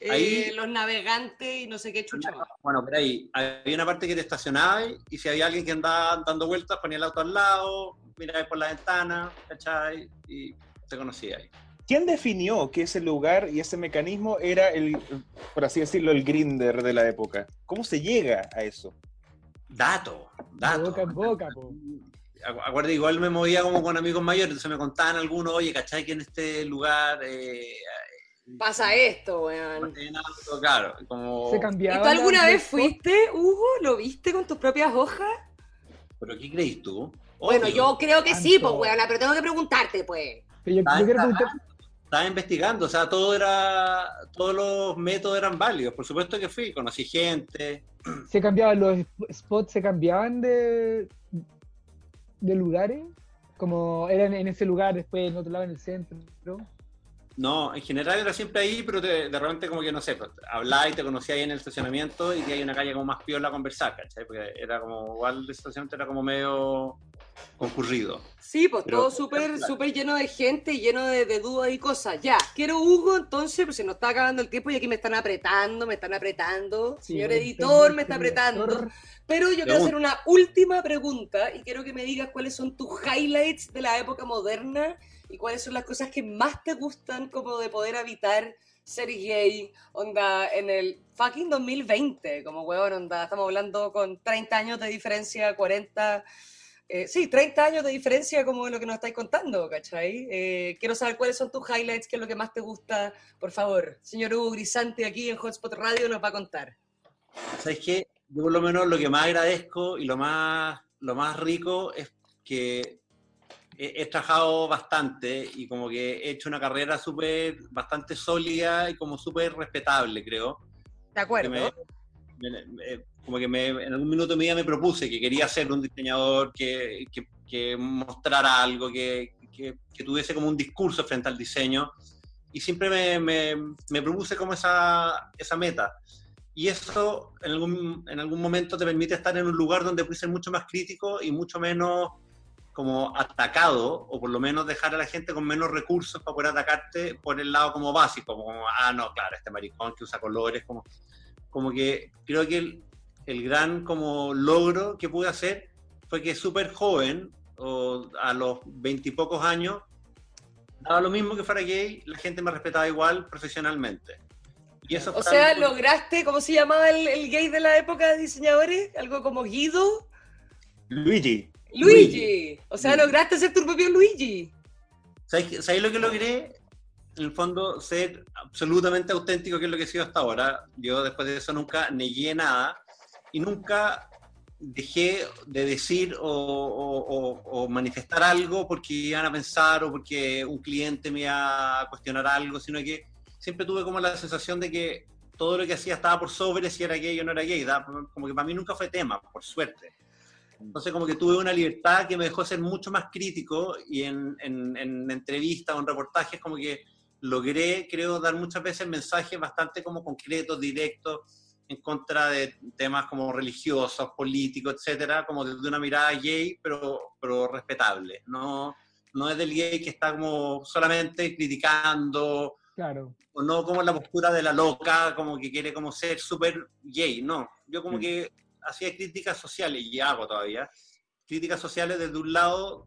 eh, Ahí- los navegantes y no sé qué chucha. Bueno, por ahí había una parte que te estacionabas y si había alguien que andaba dando vueltas, ponía el auto al lado, mirabas por la ventana, ¿cachai? Y te conocía ahí. ¿Quién definió que ese lugar y ese mecanismo era el, por así decirlo, el grinder de la época? ¿Cómo se llega a eso? Dato, De dato. boca en boca, po. Acu- Acuerdo, igual me movía como con amigos mayores, entonces me contaban algunos, oye, ¿cachai? Que en este lugar... Eh, Pasa esto, weón. claro, como... Se ¿Y cambiaba. tú alguna vez fuiste, Hugo? ¿Lo viste con tus propias hojas? ¿Pero qué crees tú? Bueno, yo creo que sí, pues, weona, pero tengo que preguntarte, pues. Yo, yo quiero preguntar, Estaba investigando, o sea, todo era, todos los métodos eran válidos. Por supuesto que fui, conocí gente. ¿se cambiaban los sp- spots? ¿Se cambiaban de, de lugares? Como eran en ese lugar, después en otro lado en el centro. En general era siempre ahí, pero te- de repente como que, no sé, pues, hablaba y te conocía ahí en el estacionamiento y que hay una calle como más piola a conversar, ¿cachai? Porque era como, igual el estacionamiento era como medio concurrido. Sí, pues Pero- todo súper súper lleno de gente, lleno de, de dudas y cosas. Ya, quiero Hugo, entonces, pues se nos está acabando el tiempo y aquí me están apretando, me están apretando. Sí, Señor editor, me está apretando. Pero yo quiero hacer una última pregunta y quiero que me digas cuáles son tus highlights de la época moderna y cuáles son las cosas que más te gustan como de poder habitar ser gay, onda, en el fucking 2020, como huevón, onda, estamos hablando con 30 años de diferencia, 40, eh, sí, 30 años de diferencia como lo que nos estáis contando, ¿cachai? Eh, quiero saber cuáles son tus highlights, qué es lo que más te gusta, por favor. Señor Hugo Grisante aquí en Hotspot Radio nos va a contar. ¿Sabes qué? Yo por lo menos lo que más agradezco y lo más, lo más rico es que he, he trabajado bastante y como que he hecho una carrera súper, bastante sólida y como súper respetable, creo. De acuerdo. Me- me- me- como que en algún minuto vida me propuse que quería ser un diseñador que, que- que mostrara algo, que, que- tuviese como un discurso frente al diseño. Y siempre me propuse como esa, esa meta. Y eso en algún, en algún momento te permite estar en un lugar donde puedes ser mucho más crítico y mucho menos como atacado, o por lo menos dejar a la gente con menos recursos para poder atacarte por el lado como básico, como, ah, no, claro, este maricón que usa colores, como, como que creo que el, el gran como logro que pude hacer fue que súper joven, o a los veintipocos años, daba lo mismo que fuera gay, la gente me respetaba igual profesionalmente. Y eso O sea, algo- lograste, ¿cómo se llamaba el, el gay de la época de diseñadores? Algo como Guido. Luigi. Luigi. O sea, Luigi. lograste ser tu propio Luigi. ¿Sabes, sabes lo que logré? En el fondo, ser absolutamente auténtico, que es lo que he sido hasta ahora. Yo después de eso nunca negué nada y nunca dejé de decir o, o- o- o manifestar algo porque iban a pensar o porque un cliente me iba a cuestionar algo, sino que siempre tuve como la sensación de que todo lo que hacía estaba por sobre si era gay o no era gay. Como que para mí nunca fue tema, por suerte. Entonces como que tuve una libertad que me dejó ser mucho más crítico y en, en, en entrevistas o en reportajes como que logré, creo, dar muchas veces mensajes bastante como concretos, directos, en contra de temas como religiosos, políticos, etcétera, como desde una mirada gay, pero, pero respetable. No, no es del gay que está como solamente criticando, Claro. o no como la postura de la loca, como que quiere como ser súper gay, no. Yo como Mm. que hacía críticas sociales, y hago todavía, críticas sociales desde un lado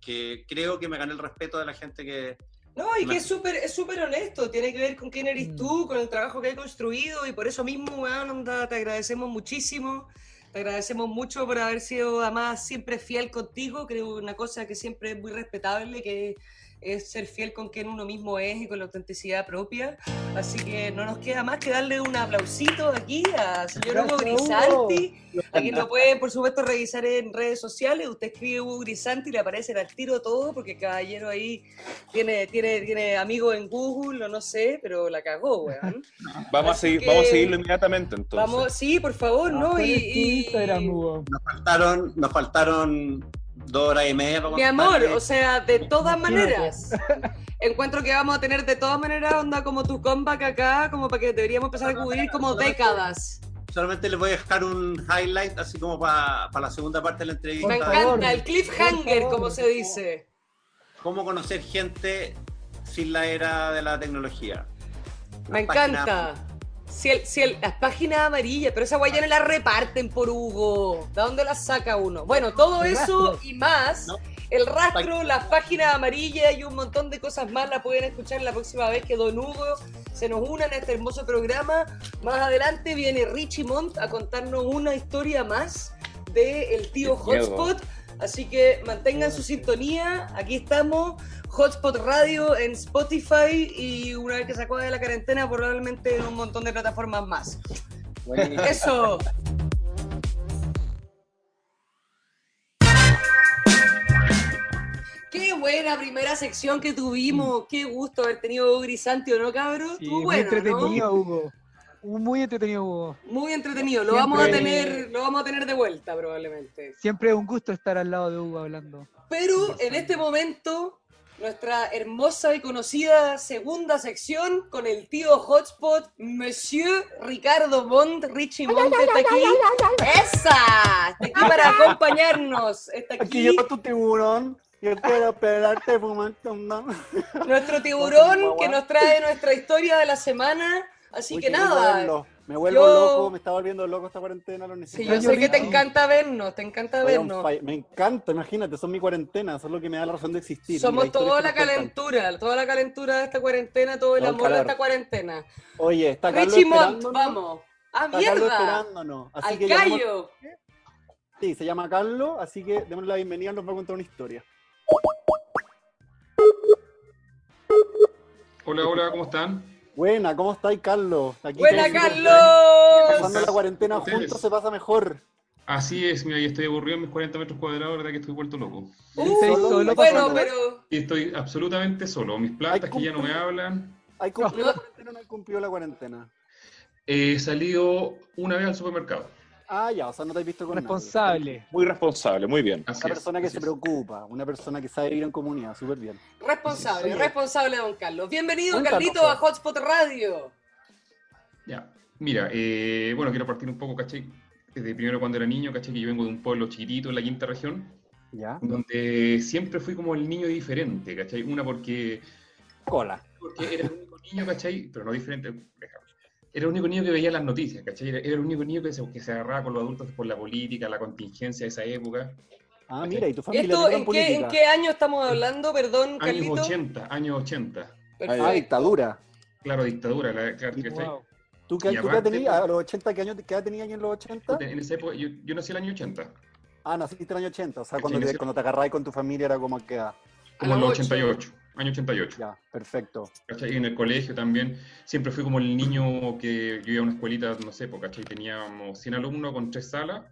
que creo que me gané el respeto de la gente que... No, y que Me- es súper es súper honesto, tiene que ver con quién eres Mm. tú, con el trabajo que has construido, y por eso mismo, weón, onda, te agradecemos muchísimo, te agradecemos mucho por haber sido además siempre fiel contigo, creo una cosa que siempre es muy respetable, que es ser fiel con quien uno mismo es y con la autenticidad propia, así que no nos queda más que darle un aplausito aquí a señor Hugo Grisanti, aquí lo pueden por supuesto revisar en redes sociales, usted escribe Hugo Grisanti y le aparece al tiro todo, porque caballero ahí tiene, tiene, tiene amigos en Google o no sé, pero la cagó, weón. Vamos a, Así seguir, que- vamos a seguirlo inmediatamente entonces. Vamos, sí, por favor, ¿no? ¿Cuál Y, y-? Nos faltaron, nos faltaron dos horas y media para mi amor, o sea, de todas maneras. Encuentro que vamos a tener de todas maneras onda como tu comeback acá, como para que deberíamos empezar a cubrir como décadas. Solamente les voy a dejar un highlight, así como para la segunda parte de la entrevista. Me encanta, el cliffhanger, como se dice. Cómo conocer gente sin la era de la tecnología. Me encanta. Si el, si el- las páginas amarillas, pero esa guay ya no la reparten por Hugo. ¿De dónde las saca uno? Bueno, todo eso y más, No. el rastro, las páginas amarillas y un montón de cosas más la pueden escuchar la próxima vez que Don Hugo se nos una en este hermoso programa. Más adelante viene Richie Montt a contarnos una historia más de El Tío. Hotspot. Así que mantengan su sintonía. Aquí estamos. Hotspot Radio en Spotify y una vez que se acabe la cuarentena probablemente en un montón de plataformas más. Eso. Qué buena primera sección que tuvimos. Qué gusto haber tenido Hugo Grisanti, ¿o no, cabro? Sí, muy bueno, ¿no? entretenido, Hugo. Muy entretenido, Hugo. Muy entretenido. Lo Siempre- vamos a tener, lo vamos a tener de vuelta probablemente. Siempre es un gusto estar al lado de Hugo hablando. Pero en este momento, nuestra hermosa y conocida segunda sección con el tío Hotspot, Monsieur Ricardo Montt, Richie Montt está aquí. ¡Esa! Está aquí para acompañarnos. Está Aquí aquí yo tu tiburón. Yo quiero esperarte fumarte un nuestro tiburón que nos trae nuestra historia de la semana. Así que nada, Me vuelvo Yo- loco, me está volviendo loco esta cuarentena, lo Sí, necesito. yo sé que te encanta vernos, te encanta vernos. Me encanta, imagínate, son mi cuarentena, eso es lo que me da la razón de existir. Somos toda la cuentan. calentura, toda la calentura de esta cuarentena, todo el Todo el amor de esta cuarentena. Oye, está Carlos Richie vamos. ¡Ah, Está Carlos mierda! esperándonos. Así ¡Al que callo! Sí, se llama Carlos, así que démosle la bienvenida, nos va a contar una historia. Hola, hola, ¿cómo están? Buena, ¿cómo estáis, Carlos? Aquí ¡Buena, Carlos! Pasando la cuarentena juntos se pasa mejor. Así es, mira, yo estoy aburrido en mis 40 metros cuadrados, verdad que estoy vuelto loco. Uh, ¿Estáis solo bueno, pero Y estoy absolutamente solo. Mis plantas que ya no me hablan. ¿Hay cumplido la cuarentena o no hay cumplido la cuarentena? He salido una vez al supermercado. Ah, ya, o sea, no te has visto con nadie. Responsable. Muy responsable, muy bien. Así Una es, persona que se es. preocupa, una persona que sabe vivir en comunidad, súper bien. responsable, Sí. responsable, don Carlos. Bienvenido, Cuéntanos, Carlito, a Hotspot Radio. Ya, mira, eh, bueno, quiero partir un poco, ¿cachai? Desde primero cuando era niño, ¿cachai? Que yo vengo de un pueblo chiquitito en la quinta región, ¿Ya? donde siempre fui como el niño diferente, ¿cachai? Una porque Cola. porque era el único niño, ¿cachai? Pero no diferente. Era el único niño que veía las noticias, ¿cachai? Era, era el único niño que se, que se agarraba con los adultos por la política, la contingencia de esa época. Ah, mira, y tu familia ¿Esto en qué, en qué año estamos hablando? Perdón, Años Carlito. 80, años 80. Perfecto. Ah, dictadura. Claro, dictadura, la, claro, ¿cachai? Wow. ¿Tú qué, tú aparte, tenías? pues- ¿A los 80 qué años qué edad tenías en los 80? En esa época, yo, yo nací el año 80, Ah, naciste en el año 80, o sea, Sí, cuando te, cuando te agarrabas con tu familia era como que... ah, como en los los ocho. 88, año 88. Ya, perfecto. ¿cachai? Y en el colegio también, siempre fui como el niño que yo iba a una escuelita, no sé, ¿cachai? Teníamos 100 alumnos con tres salas,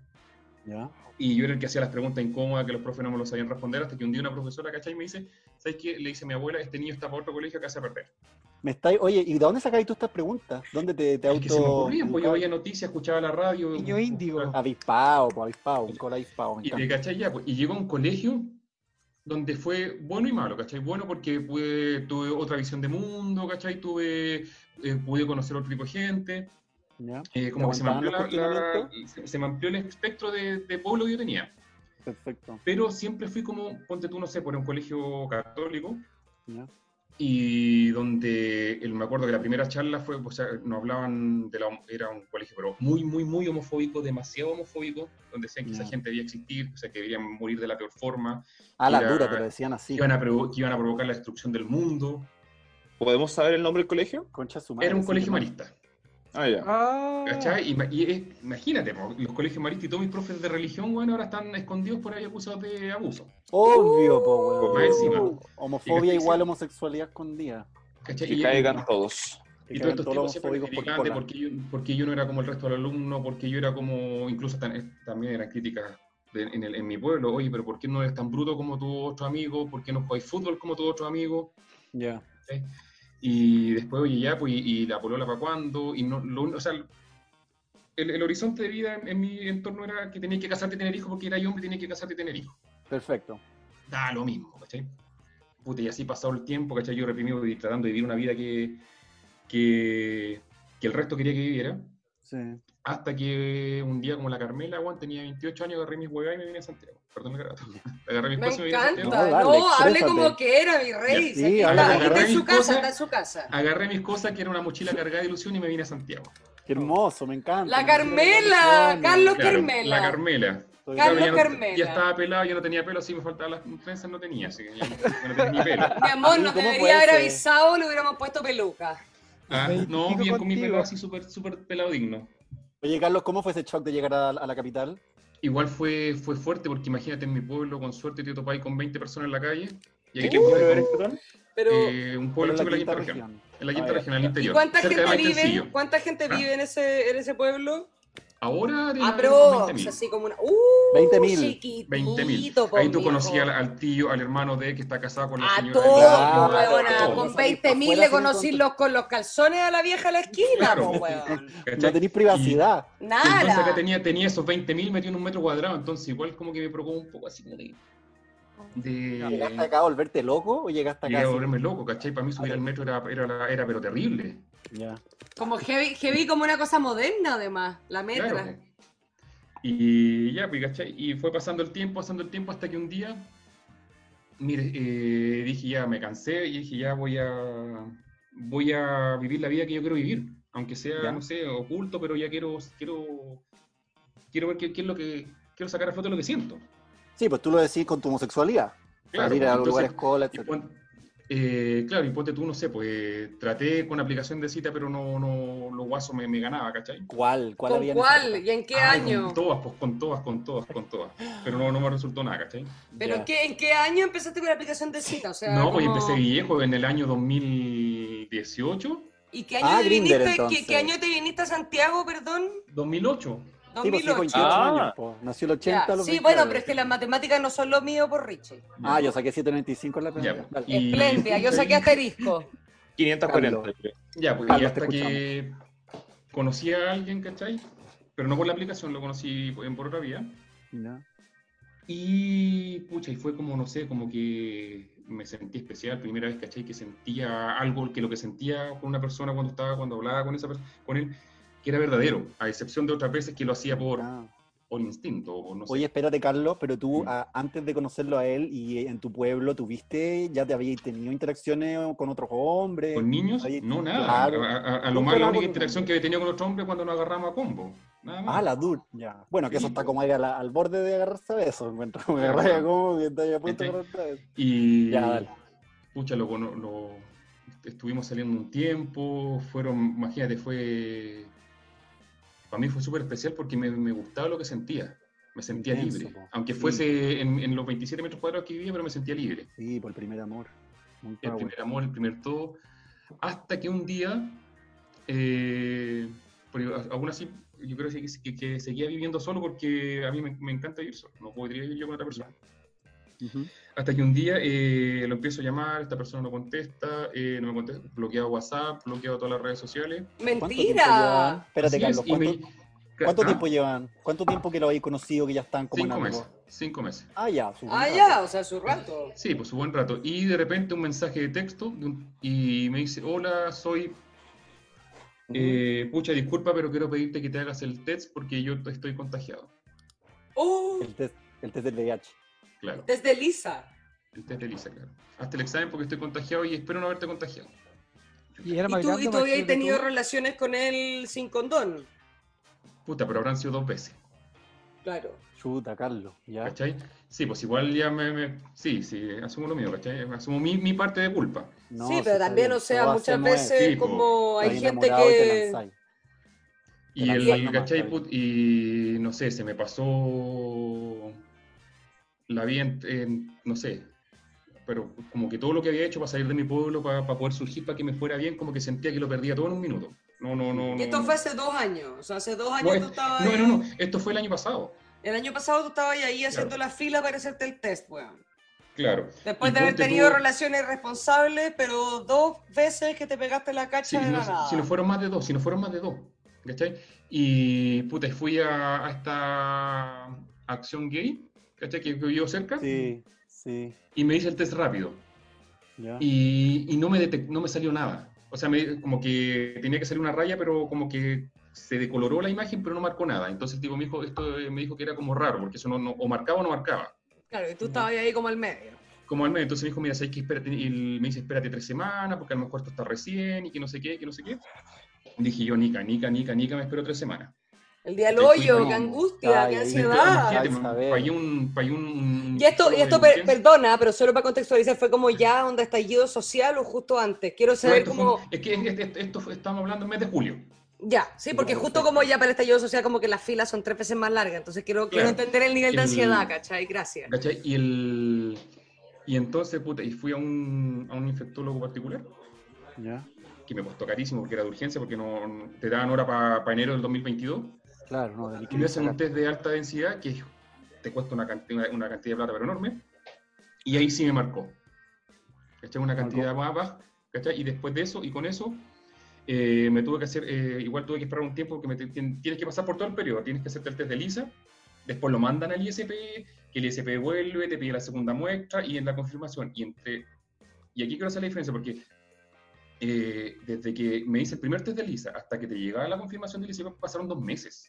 ¿Ya? y yo era el que hacía las preguntas incómodas que los profes no me lo sabían responder, hasta que un día una profesora, ¿cachai? Me dice, ¿sabes qué? Le dice a mi abuela, este niño está para otro colegio que hace a perder. Me estáis, oye, ¿y de dónde sacáis tú estas preguntas? ¿Dónde te, te Es auto... que se me ocurrían, pues yo veía noticias, escuchaba la radio. Niño índigo. Avispado, pues avispado, un cola avispado, Y. ¿cachai? Ya, pues, y llegó a un colegio donde fue bueno y malo, ¿cachai? Bueno porque pude, tuve otra visión de mundo, ¿cachai? Tuve, eh, pude conocer otro tipo de gente, ¿Ya? eh, como que se me, amplió la- la- se me amplió el espectro de, de pueblo que yo tenía. Perfecto. Pero siempre fui como, ponte tú, no sé, por un colegio católico, ¿Ya? Y donde el, me acuerdo que la primera charla fue, o sea, nos hablaban de la, era un colegio, pero muy, muy, muy homofóbico, demasiado homofóbico, donde decían que esa Ya. gente debía existir, o sea, que deberían morir de la peor forma, Ah, la Era- dura, te lo decían así. que iban, a provo- que iban a provocar la destrucción del mundo. ¿Podemos saber el nombre del colegio? Concha su madre, Era un colegio marista, Ah, ya. Ah. ¿cachai? Y, y es- imagínate, po, los colegios maristas y todos mis profes de religión, bueno, ahora están escondidos por ahí acusados de abuso, Obvio, po, weón. Homofobia Y igual homosexualidad escondida. ¿cachai? Que Y- caigan todos. Y todos estos todos tipos los siempre homofóbicos me por criticaban de cola. por qué yo, por qué yo no era como el resto del alumno, porque yo era como, incluso tan- también eran críticas de- en, el- en mi pueblo, oye, pero ¿por qué no eres tan bruto como tu otro amigo? ¿Por qué no jugáis fútbol como tu otro amigo? Ya. ¿Sí? Y después, oye, ya, pues, y, y la polola para cuándo, y no, lo, o sea, el, el horizonte de vida en, en mi entorno era que tenías que casarte y tener hijos porque era yo hombre, tenía que casarte y tener hijos. Perfecto. Da lo mismo, ¿cachai? Puta, y así pasado el tiempo, ¿cachai? Yo reprimido y tratando de vivir una vida que, que, que el resto quería que viviera. Sí. Hasta que un día, como la Carmela, Juan, tenía 28 años, agarré mis huevas y me vine a Santiago. Perdón, me agarré Agarré mis Me cosas y me vine a encanta. No, No, dale, hable exprésate. como que era, mi rey. Sí, está, está en su casa, cosas. está en su casa. Agarré mis cosas, que era una mochila cargada de ilusión, y me vine a Santiago. Qué hermoso, me encanta. La Carmela, la Carlos Claro, Carmela. La Carmela. Carlos ya, no- Carmela. ya estaba pelado, yo no tenía pelo, así me faltaban las trenzas, no tenía, así que ya no, ya no tenía ni pelo. Mi amor, nos ¿cómo debería haber ser? avisado, le hubiéramos puesto peluca. Ah, no, bien con mi pelo así súper súper pelado digno. Oye, Carlos, ¿cómo fue ese shock de llegar a, a la capital? Igual fue, fue fuerte porque imagínate en mi pueblo, con suerte te topáis con 20 personas en la calle. Y ¿De aquí qué pueblo eres, perdón? Pero, eh, un pueblo en la quinta región. En la quinta Ah, ya. región, al ¿y interior. cuánta cerca gente vive? Maitencillo. ¿Cuánta gente Ah. vive en ese, en ese pueblo? Ahora de Ah, pero 20.000. así como una. ¡Uh! 20.000. Chiquitito, 20.000. po, Ahí tú conocías al, al tío, al hermano de que está casado con la A señora. todos, de- po, weona, todos. Con Salís 20 mil le conocí los, con los calzones a la vieja a la esquina, Claro. po, weón. ¿cachai? No tenéis privacidad. Y entonces acá Nada. tenía, tenía esos 20.000 metido en un metro cuadrado, entonces igual como que me provocó un poco así como de... ¿Llegaste de acá a volverte loco o llegaste llegué acá? a así? volverme loco, ¿cachai? Para mí subir al metro era, era, la- era pero terrible. Ya. Como heavy, heavy como una cosa moderna, además, la metra. Claro. Y ya, pues, ¿cachai? Y fue pasando el tiempo, pasando el tiempo hasta que un día, mire, eh, dije ya, me cansé y dije ya voy a, voy a vivir la vida que yo quiero vivir. aunque sea, Ya. no sé, oculto, pero ya quiero, quiero, quiero ver qué, qué es lo que, quiero sacar a flote lo que siento. Sí, pues tú lo decís con tu homosexualidad. Claro, salir a entonces- lugares cola, etc. eh, claro, y ponte tú, no sé, pues traté con aplicación de cita, pero no, no los guasos me, me ganaba, ¿cachai? ¿Cuál? ¿Cuál ¿Con había cuál? ¿Y en qué Ay, año? Con todas, pues con todas, con todas, con todas. Pero no, no me resultó nada, ¿cachai? ¿Pero qué, en qué año empezaste con la aplicación de cita? O sea, no, pues como- empecé viejo en el año 2018, ¿Y qué año, Ah, te Grindr, viniste. ¿qué, qué año te viniste a Santiago, perdón? 2008. Sí, pues sí, 2008. 28 Ah. años, po. Nació el 80 Ya, a los Sí, 20 bueno, pero es que las matemáticas no son lo mío por Richie. Ah, yo saqué 795 en la primera. Y- Espléndida, yo saqué asterisco. 540. Carlos. Ya, pues Carlos, y hasta que conocí a alguien, ¿cachai? Pero no por la aplicación, lo conocí en por otra vía. Ya. Y, pucha, y fue como, no sé, como que me sentí especial, primera vez, ¿cachai? Que sentía algo, que lo que sentía con una persona cuando estaba, cuando hablaba con esa persona, con él, que era verdadero, a excepción de otras veces que lo hacía por, Ah. por instinto, o no sé. Oye, espérate, Carlos, pero tú, a- antes de conocerlo a él y en tu pueblo, ¿tuviste, ya te habías tenido interacciones con otros hombres? ¿Con niños? No, nada. claro. A, a- a lo más, la única interacción que había tenido con otro hombre cuando nos agarramos a combo. Nada más. Ah, la DUR, ya. Bueno, que eso está como ahí al borde de agarrarse a besos. Me agarré como que está ahí a punto de ¿Cachai? agarrarse a besos. Y Ya, dale. pucha, lo, lo- estuvimos saliendo un tiempo, fueron, imagínate, fue, para mí fue súper especial porque me, me gustaba lo que sentía, me sentía Intenso, libre, po. aunque Sí. fuese en, en los 27 metros cuadrados que vivía, pero me sentía libre. Sí, por el primer amor. Muy El primer amor, el primer todo, hasta que un día, eh, aún así, yo creo que, que- que seguía viviendo solo porque a mí me, me encanta vivir solo, no podría vivir yo con otra persona. Ujú. Hasta que un día eh, lo empiezo a llamar, esta persona no contesta, eh, no me contesta, bloqueado WhatsApp, bloqueado todas las redes sociales. ¡Mentira! Espérate, Así es, Carlos, me- ¿cuánto, Ah, tiempo llevan? ¿Cuánto tiempo que lo habéis conocido que ya están como Cinco en meses, cinco meses. Ah, ya. su buen Ah, rato. ya, o sea, su rato. Sí, pues un buen rato. Y de repente un mensaje de texto de un- y me dice, hola, soy, eh, pucha, disculpa, pero quiero pedirte que te hagas el test porque yo estoy contagiado. ¡Oh! El test, el test del VIH. Claro, Desde Lisa. el test de Lisa, claro. Hasta el examen porque estoy contagiado y espero no haberte contagiado. Y era ¿Y tú, y tú habías tenido tú. relaciones con él sin condón? Puta, pero habrán sido dos veces. Claro. Chuta, Carlos. Ya. ¿Cachai? Sí, pues igual ya me, me- sí, sí, asumo lo mío, ¿cachai? Asumo mi, mi parte de culpa. No, sí, pero también, bien, o sea, muchas veces Sí, como hay gente enamorado y te que... Y, el, ¿cachai? Put- y no sé, se me pasó la vida en, en- no sé, pero como que todo lo que había hecho para salir de mi pueblo, para, para poder surgir, para que me fuera bien, como que sentía que lo perdía todo en un minuto. No, no, no. Y esto no. fue hace dos años. O sea, hace dos años No, tú es- estabas no, no, no, esto fue el año pasado, El año pasado tú estabas ahí haciendo Claro. la fila para hacerte el test, weón. claro. Después Y de haber tenido tú- relaciones responsables, pero dos veces que te pegaste la Sí, cacha de la no, nada. si no fueron más de dos, si no fueron más de dos, ¿cachai? Y puta, fui a, a esta acción gay, ¿cachai? Que vivió cerca, Sí, sí. y me hice el test rápido. Ya. y, y no, me no me salió nada. O sea, me- como que tenía que salir una raya, pero como que se decoloró la imagen, pero no marcó nada. Entonces el tipo me dijo, esto eh, me dijo que era como raro, porque eso no, no- o marcaba o no marcaba. Claro, y tú estabas ahí como al medio. Como al medio, entonces me dijo, mira, ¿sabes qué? Espérate, y me dice, espérate tres semanas, porque a lo mejor esto está recién, y que no sé qué, que no sé qué. Dije yo, Nica, Nica, Nica, Nica, me espero tres semanas. El día del hoyo, qué angustia, Ay, qué ay, ansiedad. Ay, pagué un, un... Y esto, y esto per- perdona, pero solo para contextualizar, ¿fue como ya onda estallido social o justo antes? Quiero saber cómo... es que es- es- esto fue- estamos hablando en mes de julio. Ya, sí, porque justo como ya para el estallido social como que las filas son tres veces más largas, entonces quiero, entender el nivel de El- ansiedad, ¿cachai? Gracias. ¿Cachai? Y, el, y entonces, puta, y fui a un, a un infectólogo particular, Ya. que me costó carísimo porque era de urgencia, porque no, no- te daban hora para enero del 2022, Claro, no, de y me hacen un test de alta densidad que te cuesta una, cantidad una cantidad de plata, pero enorme, y ahí sí me marcó. ¿Cachai? Una Marcó. cantidad más baja, ¿cachai? Y después de eso, y con eso, eh, me tuve que hacer, eh, igual tuve que esperar un tiempo, porque me tienes que pasar por todo el periodo, tienes que hacerte el test de LISA, después lo mandan al ISP, que el ISP vuelve, te pide la segunda muestra, y en la confirmación, y entre... Y aquí quiero hacer la diferencia, porque eh, desde que me hice el primer test de LISA hasta que te llegaba la confirmación del ISP pasaron dos meses.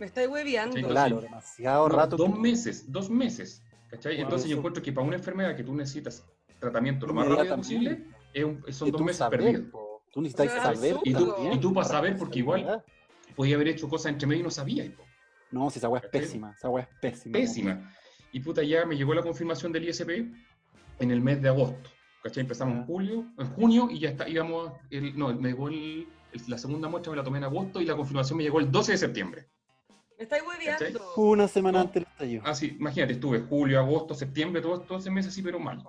Me estoy hueveando. Sí, Claro, demasiado No, rato. dos que- meses, dos meses. ¿cachai? Wow, Entonces yo eso- encuentro que para una enfermedad que tú necesitas tratamiento lo más rápido posible, es un- son dos meses saber, perdidos. po. Tú necesitas Eso es saber. absurdo. Y tú, también, y tú para saber, porque igual podía haber hecho cosas entre medio y no sabía. po. No, si esa weá es pésima. Esa weá es pésima. Pésima. Y puta, ya me llegó la confirmación del ISP en el mes de agosto. ¿Cachai? Empezamos en Ah. julio, en junio y ya está, íbamos, el- no, me llegó el- el- la segunda muestra, me la tomé en agosto y la confirmación me llegó el 12 de septiembre. Me estáis hueveando. Una semana No. antes del estallido. Así, imagínate, estuve julio, agosto, septiembre, todos todo ese mes así, pero mal.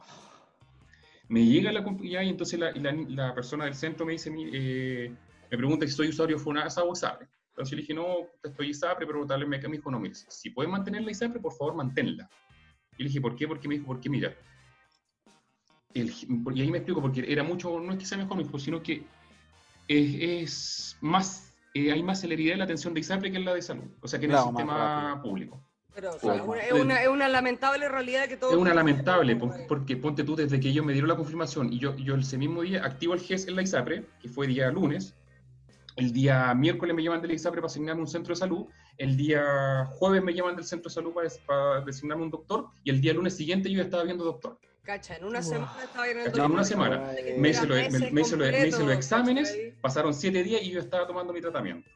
Me llega la comp- ya, y entonces la, la, la persona del centro me dice, eh, me pregunta si soy usuario de FUNASA o ISAPRE. Entonces yo le dije, no, estoy ISAPRE, pero tal vez me, me dijo, no, mire, si puedes mantener la ISAPRE, por favor, manténla. Y le dije, ¿por qué? Porque me dijo, porque mira, el- y ahí me explico, porque era mucho, no es que sea mejor, me dijo, sino que es, es más, eh, hay más celeridad en la atención de ISAPRE que en la de salud, o sea, que en Claro, el sistema público. Pero o sea, Claro. es, una, es una- es una lamentable realidad que todo. Es una lamentable, porque ponte tú desde que ellos me dieron la confirmación y yo, yo ese mismo día activo el GES en la ISAPRE, que fue día lunes, el día miércoles me llaman de la ISAPRE para asignarme un centro de salud, el día jueves me llaman del centro de salud para, para designarme un doctor y el día lunes siguiente yo ya estaba viendo doctor. Cacha, en una Wow. semana estaba en el Cacha, en una semana. Me hice, los, me- me hice los- me hice los exámenes, pasaron siete días y yo estaba tomando mi tratamiento.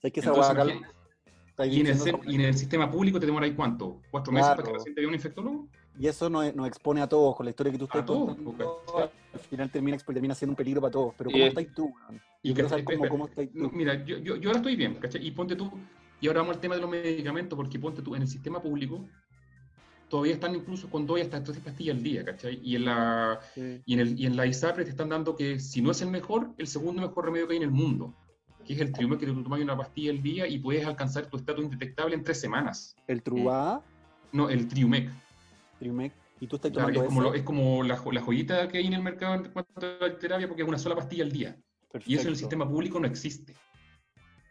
¿Sabes que esa Entonces, y, en el, y en el sistema público te demoráis cuánto? ¿Cuatro meses Claro. para que recién te dé un infectólogo? Y eso nos, nos expone a todos con la historia que tú estás contando. porque- Al final termina, termina siendo un peligro para todos. Pero ¿cómo estás tú? Y que- saber cómo, cómo estás No, tú. mira, yo, yo, yo ahora estoy bien, ¿cachai? Y ponte tú, y ahora vamos al tema de los medicamentos, porque ponte tú, en el sistema público, todavía están incluso con dos y hasta tres pastillas al día, ¿cachai? Y en la, Sí. y en, el, y en la ISAPRE te están dando que si no es el mejor, el segundo mejor remedio que hay en el mundo, que es el Triumeq, que tú tomas una pastilla al día y puedes alcanzar tu estatus indetectable en tres semanas. El Trubá, No, el Triumec. Triumec, y tú estás Claro, es como, lo- es como la, la joyita que hay en el mercado en cuanto a la terapia, porque es una sola pastilla al día. Y eso en el sistema público no existe.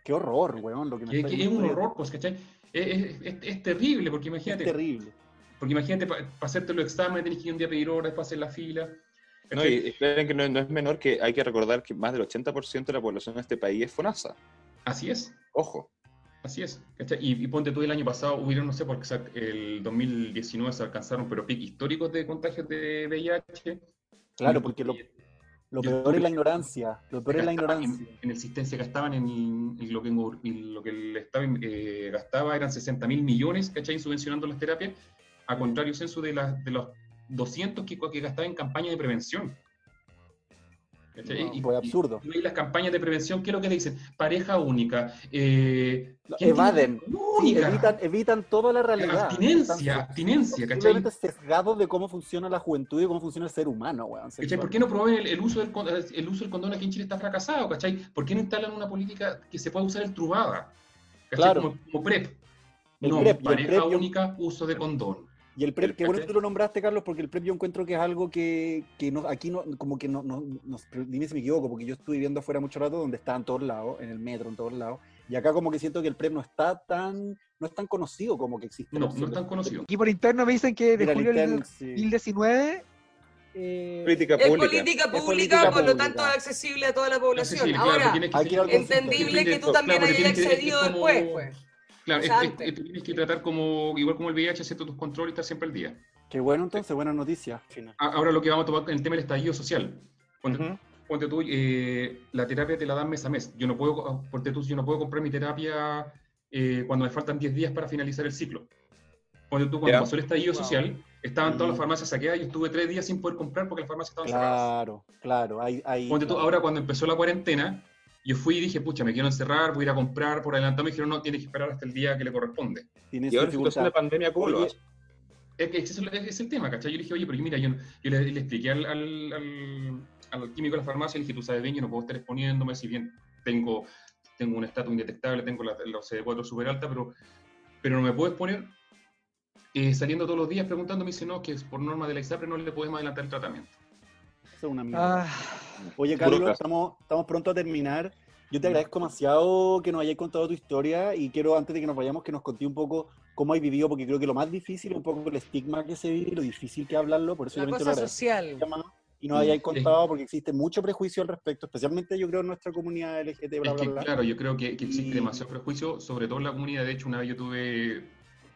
Qué horror, weón, lo que me Que, estás que es un horror, pues, ¿cachai? Es, es- es- es terrible, porque Es imagínate, terrible. Porque imagínate, para hacerte los exámenes tenés que ir un día a pedir horas para hacer la fila. No, y esperen que no, no es menor que hay que recordar que más del 80% de la población de este país es FONASA. Así es, Ojo. así es. Y, y ponte tú el año pasado, hubieron, no sé, porque el 2019 se alcanzaron, pero pic históricos de contagios de VIH. Claro, porque lo, lo yo peor tuve- es la ignorancia. Lo peor es la ignorancia. En, en el sistema se gastaban en, en lo, que, en lo que el Estado eh, gastaba eran 60 mil millones, ¿cachai? Subvencionando las terapias, a contrario censo de, las de los 200 que, que gastaba en campaña de prevención. No, Y- pues y- absurdo. Y, las campañas de prevención, ¿qué es lo que dicen? Pareja única. Eh, Lo- ¿quién tiene Evaden. única? evitan, evitan toda la realidad. Abstinencia, Están abstinencia, ¿cachai? Sesgados de cómo funciona la juventud y cómo funciona el ser humano, weón. ¿Cachai? ¿Por qué no promueven el, el uso del, el uso del condón aquí en Chile está fracasado? ¿cachai? ¿Por qué no instalan una política que se pueda usar el trubada? ¿cachai? Claro. Como, como PrEP. El no, PrEP, pareja PrEP única, uso de condón. Y el PrEP, El- qué bueno que tú lo nombraste, Carlos, porque el PrEP yo encuentro que es algo que, que no, aquí no, como que no, no, no- dime si me equivoco, porque yo estuve viviendo afuera mucho rato donde está en todos lados, en el metro, en todos lados, y acá como que siento que el PrEP no está tan, no es tan conocido como que existe. No, no es tan conocido. Aquí por interno me dicen que de Mira, julio del Lintel, sí. 2019. eh, Política Es pública. política Es pública, política por lo tanto es accesible a toda la población. Accesible, claro, Ahora, que al entendible que tú también claro, hayas que- accedido como- después, pues. Claro, es, es- es- tienes que tratar como, igual como el VIH, hacer tus controles y estar siempre al día. Qué bueno entonces, buenas noticias. al final. A- Ahora lo que vamos a tomar con el tema del estallido social. Ponte, Ujú. ponte tú, eh, la terapia te la dan mes a mes. Yo no puedo, ponte tú, yo no puedo comprar mi terapia eh, cuando me faltan 10 días para finalizar el ciclo. Ponte tú, cuando Ya. pasó el estallido Wow. social, estaban todas las farmacias saqueadas y yo estuve tres días sin poder comprar porque las farmacias estaban cerradas. Claro, claro. Hay, hay, Ponte tú, claro. ahora cuando empezó la cuarentena, yo fui y dije, pucha, me quiero encerrar, voy a ir a comprar por adelantado. Me dijeron, no, tienes que esperar hasta el día que le corresponde. Y ahora en situación de pandemia, ¿cómo lo? Es es el, es el tema, ¿cachai? Yo le dije, oye, pero mira, yo, le, le expliqué al, al, al- al químico de la farmacia, le dije, tú sabes bien, yo no puedo estar exponiéndome, si bien tengo, tengo un estatus indetectable, tengo la, la CD4 súper alta, pero, pero no me puedo exponer eh, saliendo todos los días preguntando, me dice, no, que es por norma de la ISAPRE no le podemos adelantar el tratamiento. Eso es una mierda. ah, Oye, Carlos, estamos, estamos pronto a terminar. Yo te agradezco demasiado que nos hayáis contado tu historia y quiero, antes de que nos vayamos, que nos conté un poco cómo hay vivido, porque creo que lo más difícil es un poco el estigma que se vive y lo difícil que hablarlo, por eso La yo lo cosa agradezco social. y nos hayáis contado, porque existe mucho prejuicio al respecto, especialmente yo creo en nuestra comunidad LGBT, bla, Es bla, bla. claro, yo creo que, que existe Y- demasiado prejuicio, sobre todo en la comunidad. De hecho, una vez yo tuve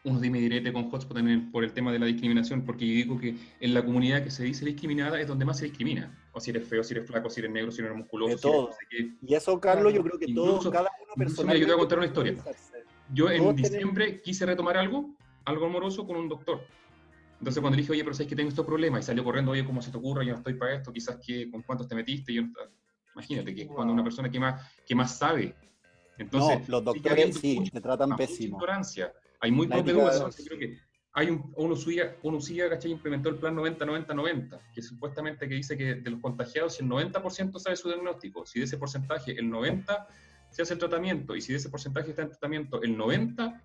unos dime direte con Hotspot el- por el tema de la discriminación, porque yo digo que en la comunidad que se dice discriminada es donde más se discrimina. o si eres feo, si eres flaco, si eres negro, si eres musculoso. De si eres todo. no sé. Y eso, Carlos, yo creo que Incluso- todos, cada uno mira, yo te voy a contar una historia. personalmente Yo en Todos tenemos- diciembre quise retomar algo, algo amoroso con un doctor. Entonces cuando le dije, oye, pero sabes que tengo estos problemas, y salió corriendo, oye, ¿cómo se te ocurre? Yo no estoy para esto, quizás que con cuántos te metiste. Yo no- Imagínate que es cuando una persona que más, que más sabe. Entonces, No, los doctores sí, te tratan pésimo. ignorancia. Hay muy ética- educación. Yo creo que hay un, uno UCIA, uno UCIA, ¿cachai? implementó el plan 90-90-90, que supuestamente que dice que de los contagiados, si el 90% sabe su diagnóstico, si de ese porcentaje el 90% se hace el tratamiento, y si de ese porcentaje está en tratamiento el 90%,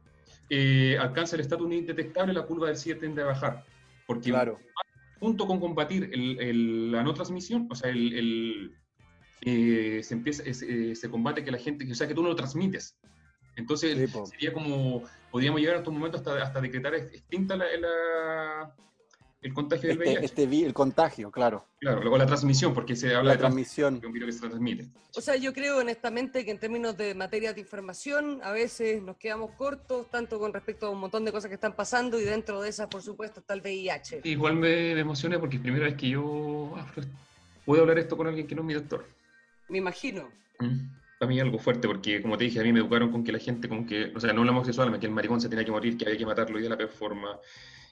eh, alcanza el estatus indetectable, la curva del SIDA tiende a bajar. Porque Claro. junto con combatir el- el- la no transmisión, o sea, el, eh, se, empieza, eh, se combate que la gente, o sea, que tú no lo transmites. Entonces, Sí, sería como, podríamos llegar a estos momentos hasta, hasta decretar extinta la, la- el contagio del Este, VIH. este vi- el contagio, claro. Claro, luego la transmisión, porque se habla La de trans- transmisión. un virus que se transmite. O sea, yo creo honestamente que en términos de materia de información, a veces nos quedamos cortos, tanto con respecto a un montón de cosas que están pasando, y dentro de esas, por supuesto, está el VIH. Igual me, me emocioné porque es primera vez que yo puedo hablar esto con alguien que no es mi doctor. Me imagino. Mm. Para mí algo fuerte, porque como te dije, a mí me educaron con que la gente, con que, o sea, no la homosexual, que el maricón se tenía que morir, que había que matarlo y de la peor forma,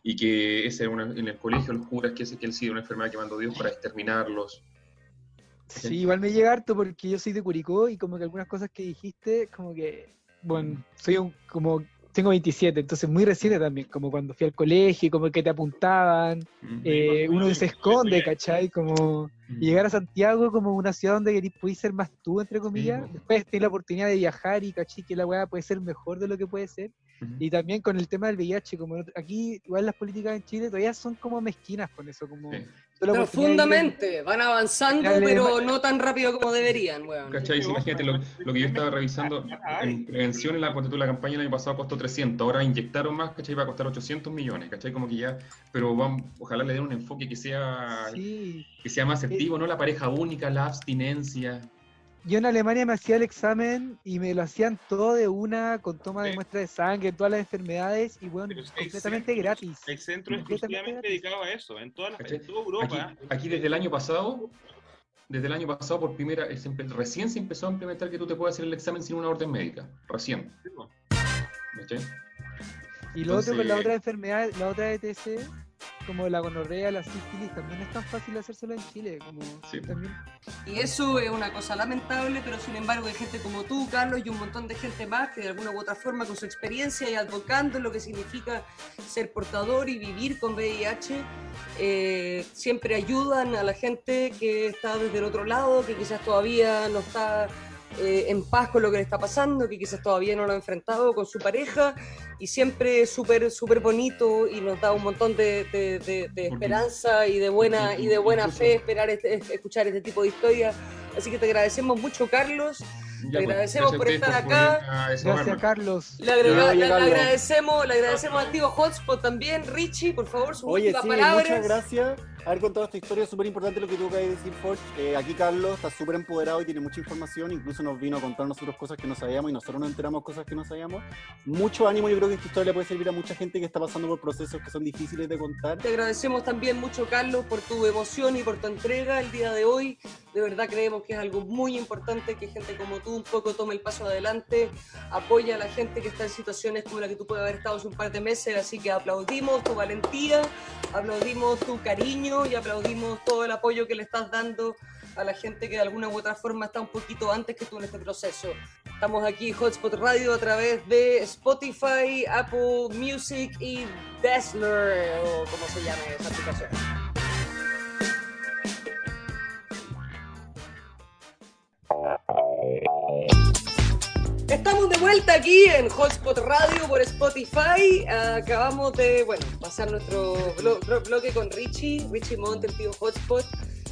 y que ese era una, en el colegio los juras que, ese, que el SIDA era una enfermedad que mandó Dios para exterminarlos. Sí, igual me llega harto porque yo soy de Curicó y como que algunas cosas que dijiste, como que, bueno, soy un, como, tengo 27, entonces muy reciente también, como cuando fui al colegio, como que te apuntaban, Mm. eh, uno se esconde, ¿cachai? Como Mm. llegar a Santiago como una ciudad donde querís, podís ser más tú, entre comillas, po. después tenés la oportunidad de viajar y cachai que la weá puede ser mejor de lo que puede ser. Ujú. Y también con el tema del VIH, como aquí igual las políticas en Chile todavía son como mezquinas con eso, como Sí. de Profundamente, van avanzando, Dale, pero no tan rápido como deberían, weón. ¿Cachai? Sí, imagínate lo, lo que yo estaba revisando en prevención en la, cuando tú la campaña el año pasado costó 300, ahora inyectaron más, ¿cachai? Va a costar 800 millones, ¿cachai? Como que ya, pero vamos, ojalá le den un enfoque que sea, Sí. que sea más activo, no la pareja única, la abstinencia. Yo en Alemania me hacía el examen y me lo hacían todo de una, con toma de Sí. muestra de sangre, todas las enfermedades, y bueno, completamente gratis. Hay centros Completamente exclusivamente gratis. dedicados a eso, en, toda Europa. Aquí, aquí desde el año pasado, desde el año pasado por primera, empe- recién se empezó a implementar que tú te puedes hacer el examen sin una orden médica, recién. ¿cachai? Y lo otro con la otra enfermedad, la otra ETC, como la gonorrea, la sífilis, también es tan fácil hacérselo en Chile, como Sí. también. Y eso es una cosa lamentable, pero sin embargo hay gente como tú, Carlos, y un montón de gente más que de alguna u otra forma con su experiencia y advocando lo que significa ser portador y vivir con VIH, eh, siempre ayudan a la gente que está desde el otro lado, que quizás todavía no está eh, en paz con lo que le está pasando, que quizás todavía no lo ha enfrentado con su pareja, y siempre es súper, súper bonito y nos da un montón de, de- de- de Porque- esperanza y de buena, y de buena fe esperar este- escuchar este tipo de historias. Así que te agradecemos mucho, Carlos. Ya, pues, agradecemos a por estar por acá. a. Gracias, Carlos. Le, agrega- le- le agradecemos, le agradecemos al tío Hotspot también. Richie, por favor, sus Oye, últimas sí, palabras. muchas gracias haber contado esta historia. Es súper importante lo que acabas de decir, Forge. Eh, aquí Carlos está súper empoderado y tiene mucha información. Incluso nos vino a contar nosotros cosas que no sabíamos y nosotros nos enteramos cosas que no sabíamos. Mucho ánimo. Yo creo que esta historia le puede servir a mucha gente que está pasando por procesos que son difíciles de contar. Te agradecemos también mucho, Carlos, por tu emoción y por tu entrega el día de hoy. De verdad creemos que es algo muy importante que gente como tú un poco tome el paso adelante, apoya a la gente que está en situaciones como la que tú puedes haber estado hace un par de meses. Así que aplaudimos tu valentía, aplaudimos tu cariño y aplaudimos todo el apoyo que le estás dando a la gente que de alguna u otra forma está un poquito antes que tú en este proceso. Estamos aquí Hotspot Radio a través de Spotify, Apple Music y Dazzler, o como se llame esa aplicación. Estamos de vuelta aquí en Hotspot Radio por Spotify. Acabamos de, bueno, pasar nuestro blo- blo- bloque con Richie, Richie Montt, el tío Hotspot.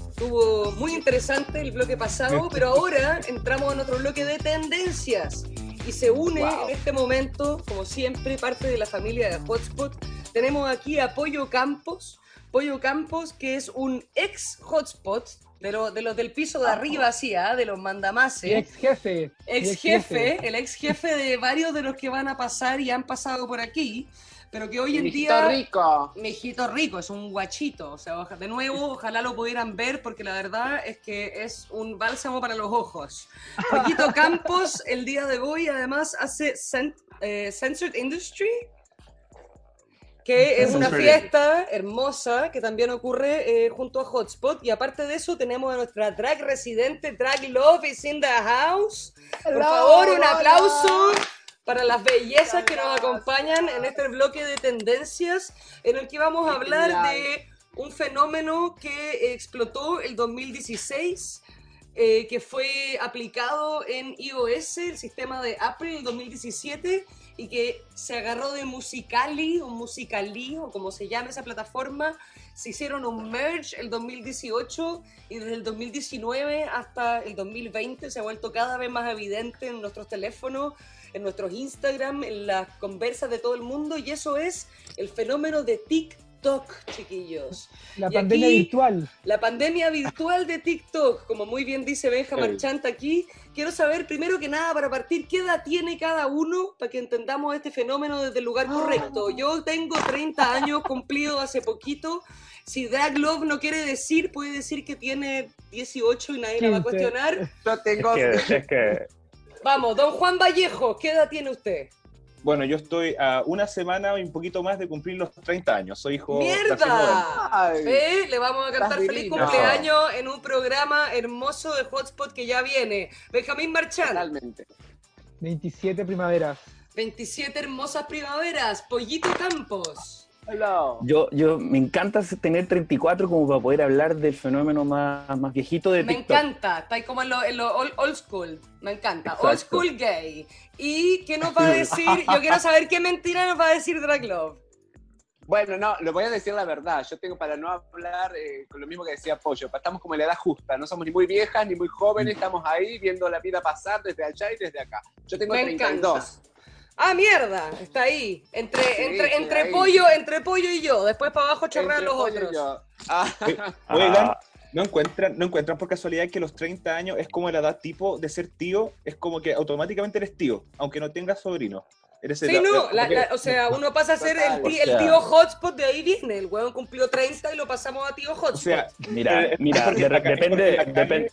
Estuvo muy interesante el bloque pasado, pero ahora entramos en otro bloque de tendencias. Y se une Wow. en este momento, como siempre, parte de la familia de Hotspot. Tenemos aquí a Pollo Campos. Pollo Campos, que es un ex Hotspot, de, lo- de los del piso de arriba, así, ¿ah? de los mandamases ex jefe. ex jefe, el ex jefe de varios de los que van a pasar y han pasado por aquí. pero que hoy en Mijito día... rico. Mijito rico, es un guachito. O sea, de nuevo, ojalá lo pudieran ver, porque la verdad es que es un bálsamo para los ojos. Pollito Campos, el día de hoy, además, hace Cent- eh, Censored Industry, que es una fiesta hermosa que también ocurre eh, junto a Hotspot. Y aparte de eso, tenemos a nuestra drag residente, Drag Love is in the house. Por Hello, favor, un aplauso para las bellezas que nos acompañan en este bloque de tendencias en el que vamos a hablar de un fenómeno que explotó el 2016, eh, que fue aplicado en iOS, el sistema de Apple, en el 2017, y que se agarró de Musicali o Musicali, o como se llama esa plataforma. Se hicieron un merge el 2018 y desde el 2019 hasta el 2020 se ha vuelto cada vez más evidente en nuestros teléfonos, en nuestros Instagram, en las conversas de todo el mundo y eso es el fenómeno de TikTok, chiquillos. La Y pandemia aquí- virtual. La pandemia virtual de TikTok, como muy bien dice Benja Sí. Marchant aquí. Quiero saber, primero que nada, para partir, ¿qué edad tiene cada uno para que entendamos este fenómeno desde el lugar correcto? Yo tengo 30 años cumplido hace poquito. Si Drag Love no quiere decir, puede decir que tiene 18 y nadie la va a 15. cuestionar. Yo tengo. Es que, es que Vamos, don Juan Vallejo, ¿qué edad tiene usted? Bueno, yo estoy a una semana y un poquito más de cumplir los 30 años. Soy hijo. moderno. ¡Mierda! ¿Eh? Le vamos a cantar feliz divino. cumpleaños en un programa hermoso de Hotspot que ya viene. Benjamín Marchand. Totalmente. 27 primaveras. 27 hermosas primaveras, Pollito Campos. Yo, yo me encanta tener 34 como para poder hablar del fenómeno más, más viejito de Me TikTok. encanta, está ahí como en lo, en lo old, old school, me encanta, Exacto. old school gay. ¿Y qué nos va a decir? Yo quiero saber qué mentira nos va a decir Drag Love. Bueno, no, lo voy a decir la verdad. Yo tengo para no hablar eh, con lo mismo que decía Pollo. Estamos como en la edad justa. No somos ni muy viejas ni muy jóvenes. Estamos ahí viendo la vida pasar desde allá y desde acá. Yo tengo Me 32. Ah, mierda, está ahí, entre, Sí, entre, sí, entre ahí. pollo, entre pollo y yo, después para abajo chorrean los otros. Ah, Oye, Ah. Oigan, ¿no encuentran, ¿no encuentran por casualidad que los 30 años es como la edad tipo de ser tío? Es como que automáticamente eres tío, aunque no tengas sobrino. Eres Sí, el- no, la- o sea, uno pasa a ser el, tí- O el tío hotspot, de ahí viene, el huevón cumplió 30 y lo pasamos a tío hotspot. o sea, Mira, mira, de- depende, depende.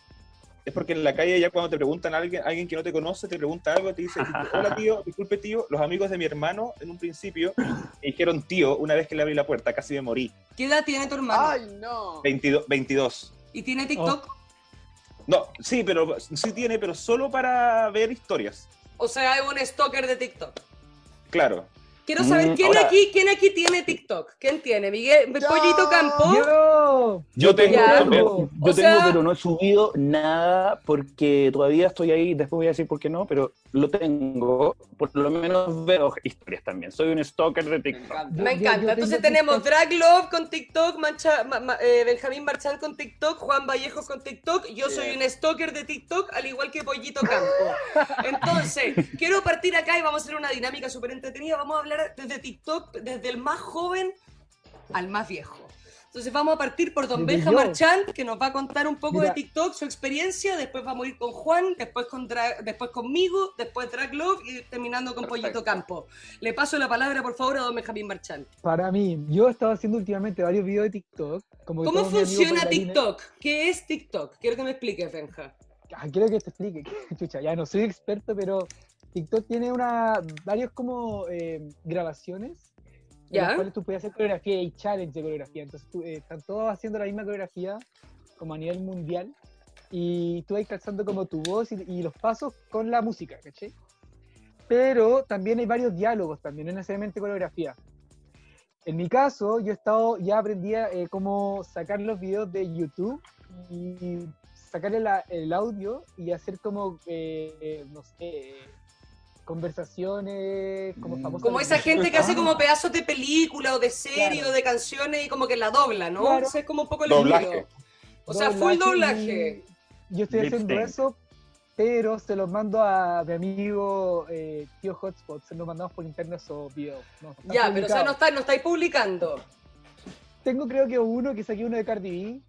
Es porque en la calle ya cuando te preguntan a alguien, alguien que no te conoce, te pregunta algo, te dice, hola tío, disculpe tío, los amigos de mi hermano en un principio me dijeron tío una vez que le abrí la puerta, casi me morí. ¿Qué edad tiene tu hermano? Ay, no. 22. 22. ¿Y tiene TikTok? No, sí, pero sí tiene, pero solo para ver historias. O sea, es un stalker de TikTok. Claro. Quiero saber Mm, quién ahora- aquí, quién aquí tiene TikTok. ¿Quién tiene? Miguel, Yo. Pollito Campo. ¡Yo! Yo tengo, yo O tengo, sea- pero no he subido nada porque todavía estoy ahí. Después voy a decir por qué no, pero lo tengo. Por lo menos veo historias también. Soy un stalker de Me TikTok. Me encanta. yo Entonces tenemos TikTok. Drag Love con TikTok, Mancha- Ma- Ma- eh, Benjamín Marchand con TikTok, Juan Vallejo con TikTok. Yo soy un stalker de TikTok, al igual que Pollito Campo. Entonces, quiero partir acá y vamos a hacer una dinámica súper entretenida. Vamos a hablar desde TikTok, desde el más joven al más viejo. Entonces vamos a partir por Don Benja. Marchand, que nos va a contar un poco Mira. de TikTok, su experiencia, después vamos a ir con Juan, después, con Dra- después conmigo, después Drag Love y terminando con Perfecto. Pollito Campo. Le paso la palabra, por favor, a Don Benjamín Marchand. Para mí, yo he estado haciendo últimamente varios videos de TikTok. Como ¿Cómo funciona. TikTok? ¿Qué es TikTok? Quiero que me expliques, Benja. Ah, quiero que te explique. Chucha, ya no soy experto, pero TikTok tiene una varios como eh, grabaciones en ¿Ya? las cuales tú puedes hacer coreografía y challenge de coreografía. Entonces tú, eh, están todos haciendo la misma coreografía como a nivel mundial y tú vas calzando como tu voz y, y los pasos con la música, ¿cachai? Pero también hay varios diálogos también, no necesariamente coreografía. En mi caso, yo he estado, ya aprendí eh, cómo sacar los videos de YouTube y sacarle la- el audio y hacer como, eh, no sé, conversaciones como Mm. famosas. Como esa gente que hace como pedazos de película o de serie Claro. o de canciones y como que la dobla, ¿no? Claro. Ese es como un poco el Doblaje. O sea, full doblaje. y Yo estoy Lip haciendo eso, pero se los mando a mi amigo eh, Tío Hotspot. Se los mandamos por interno esos videos. No, Ya, pero o sea, no, publicados. está, no estáis publicando. Tengo creo que uno que saqué uno de Cardi B.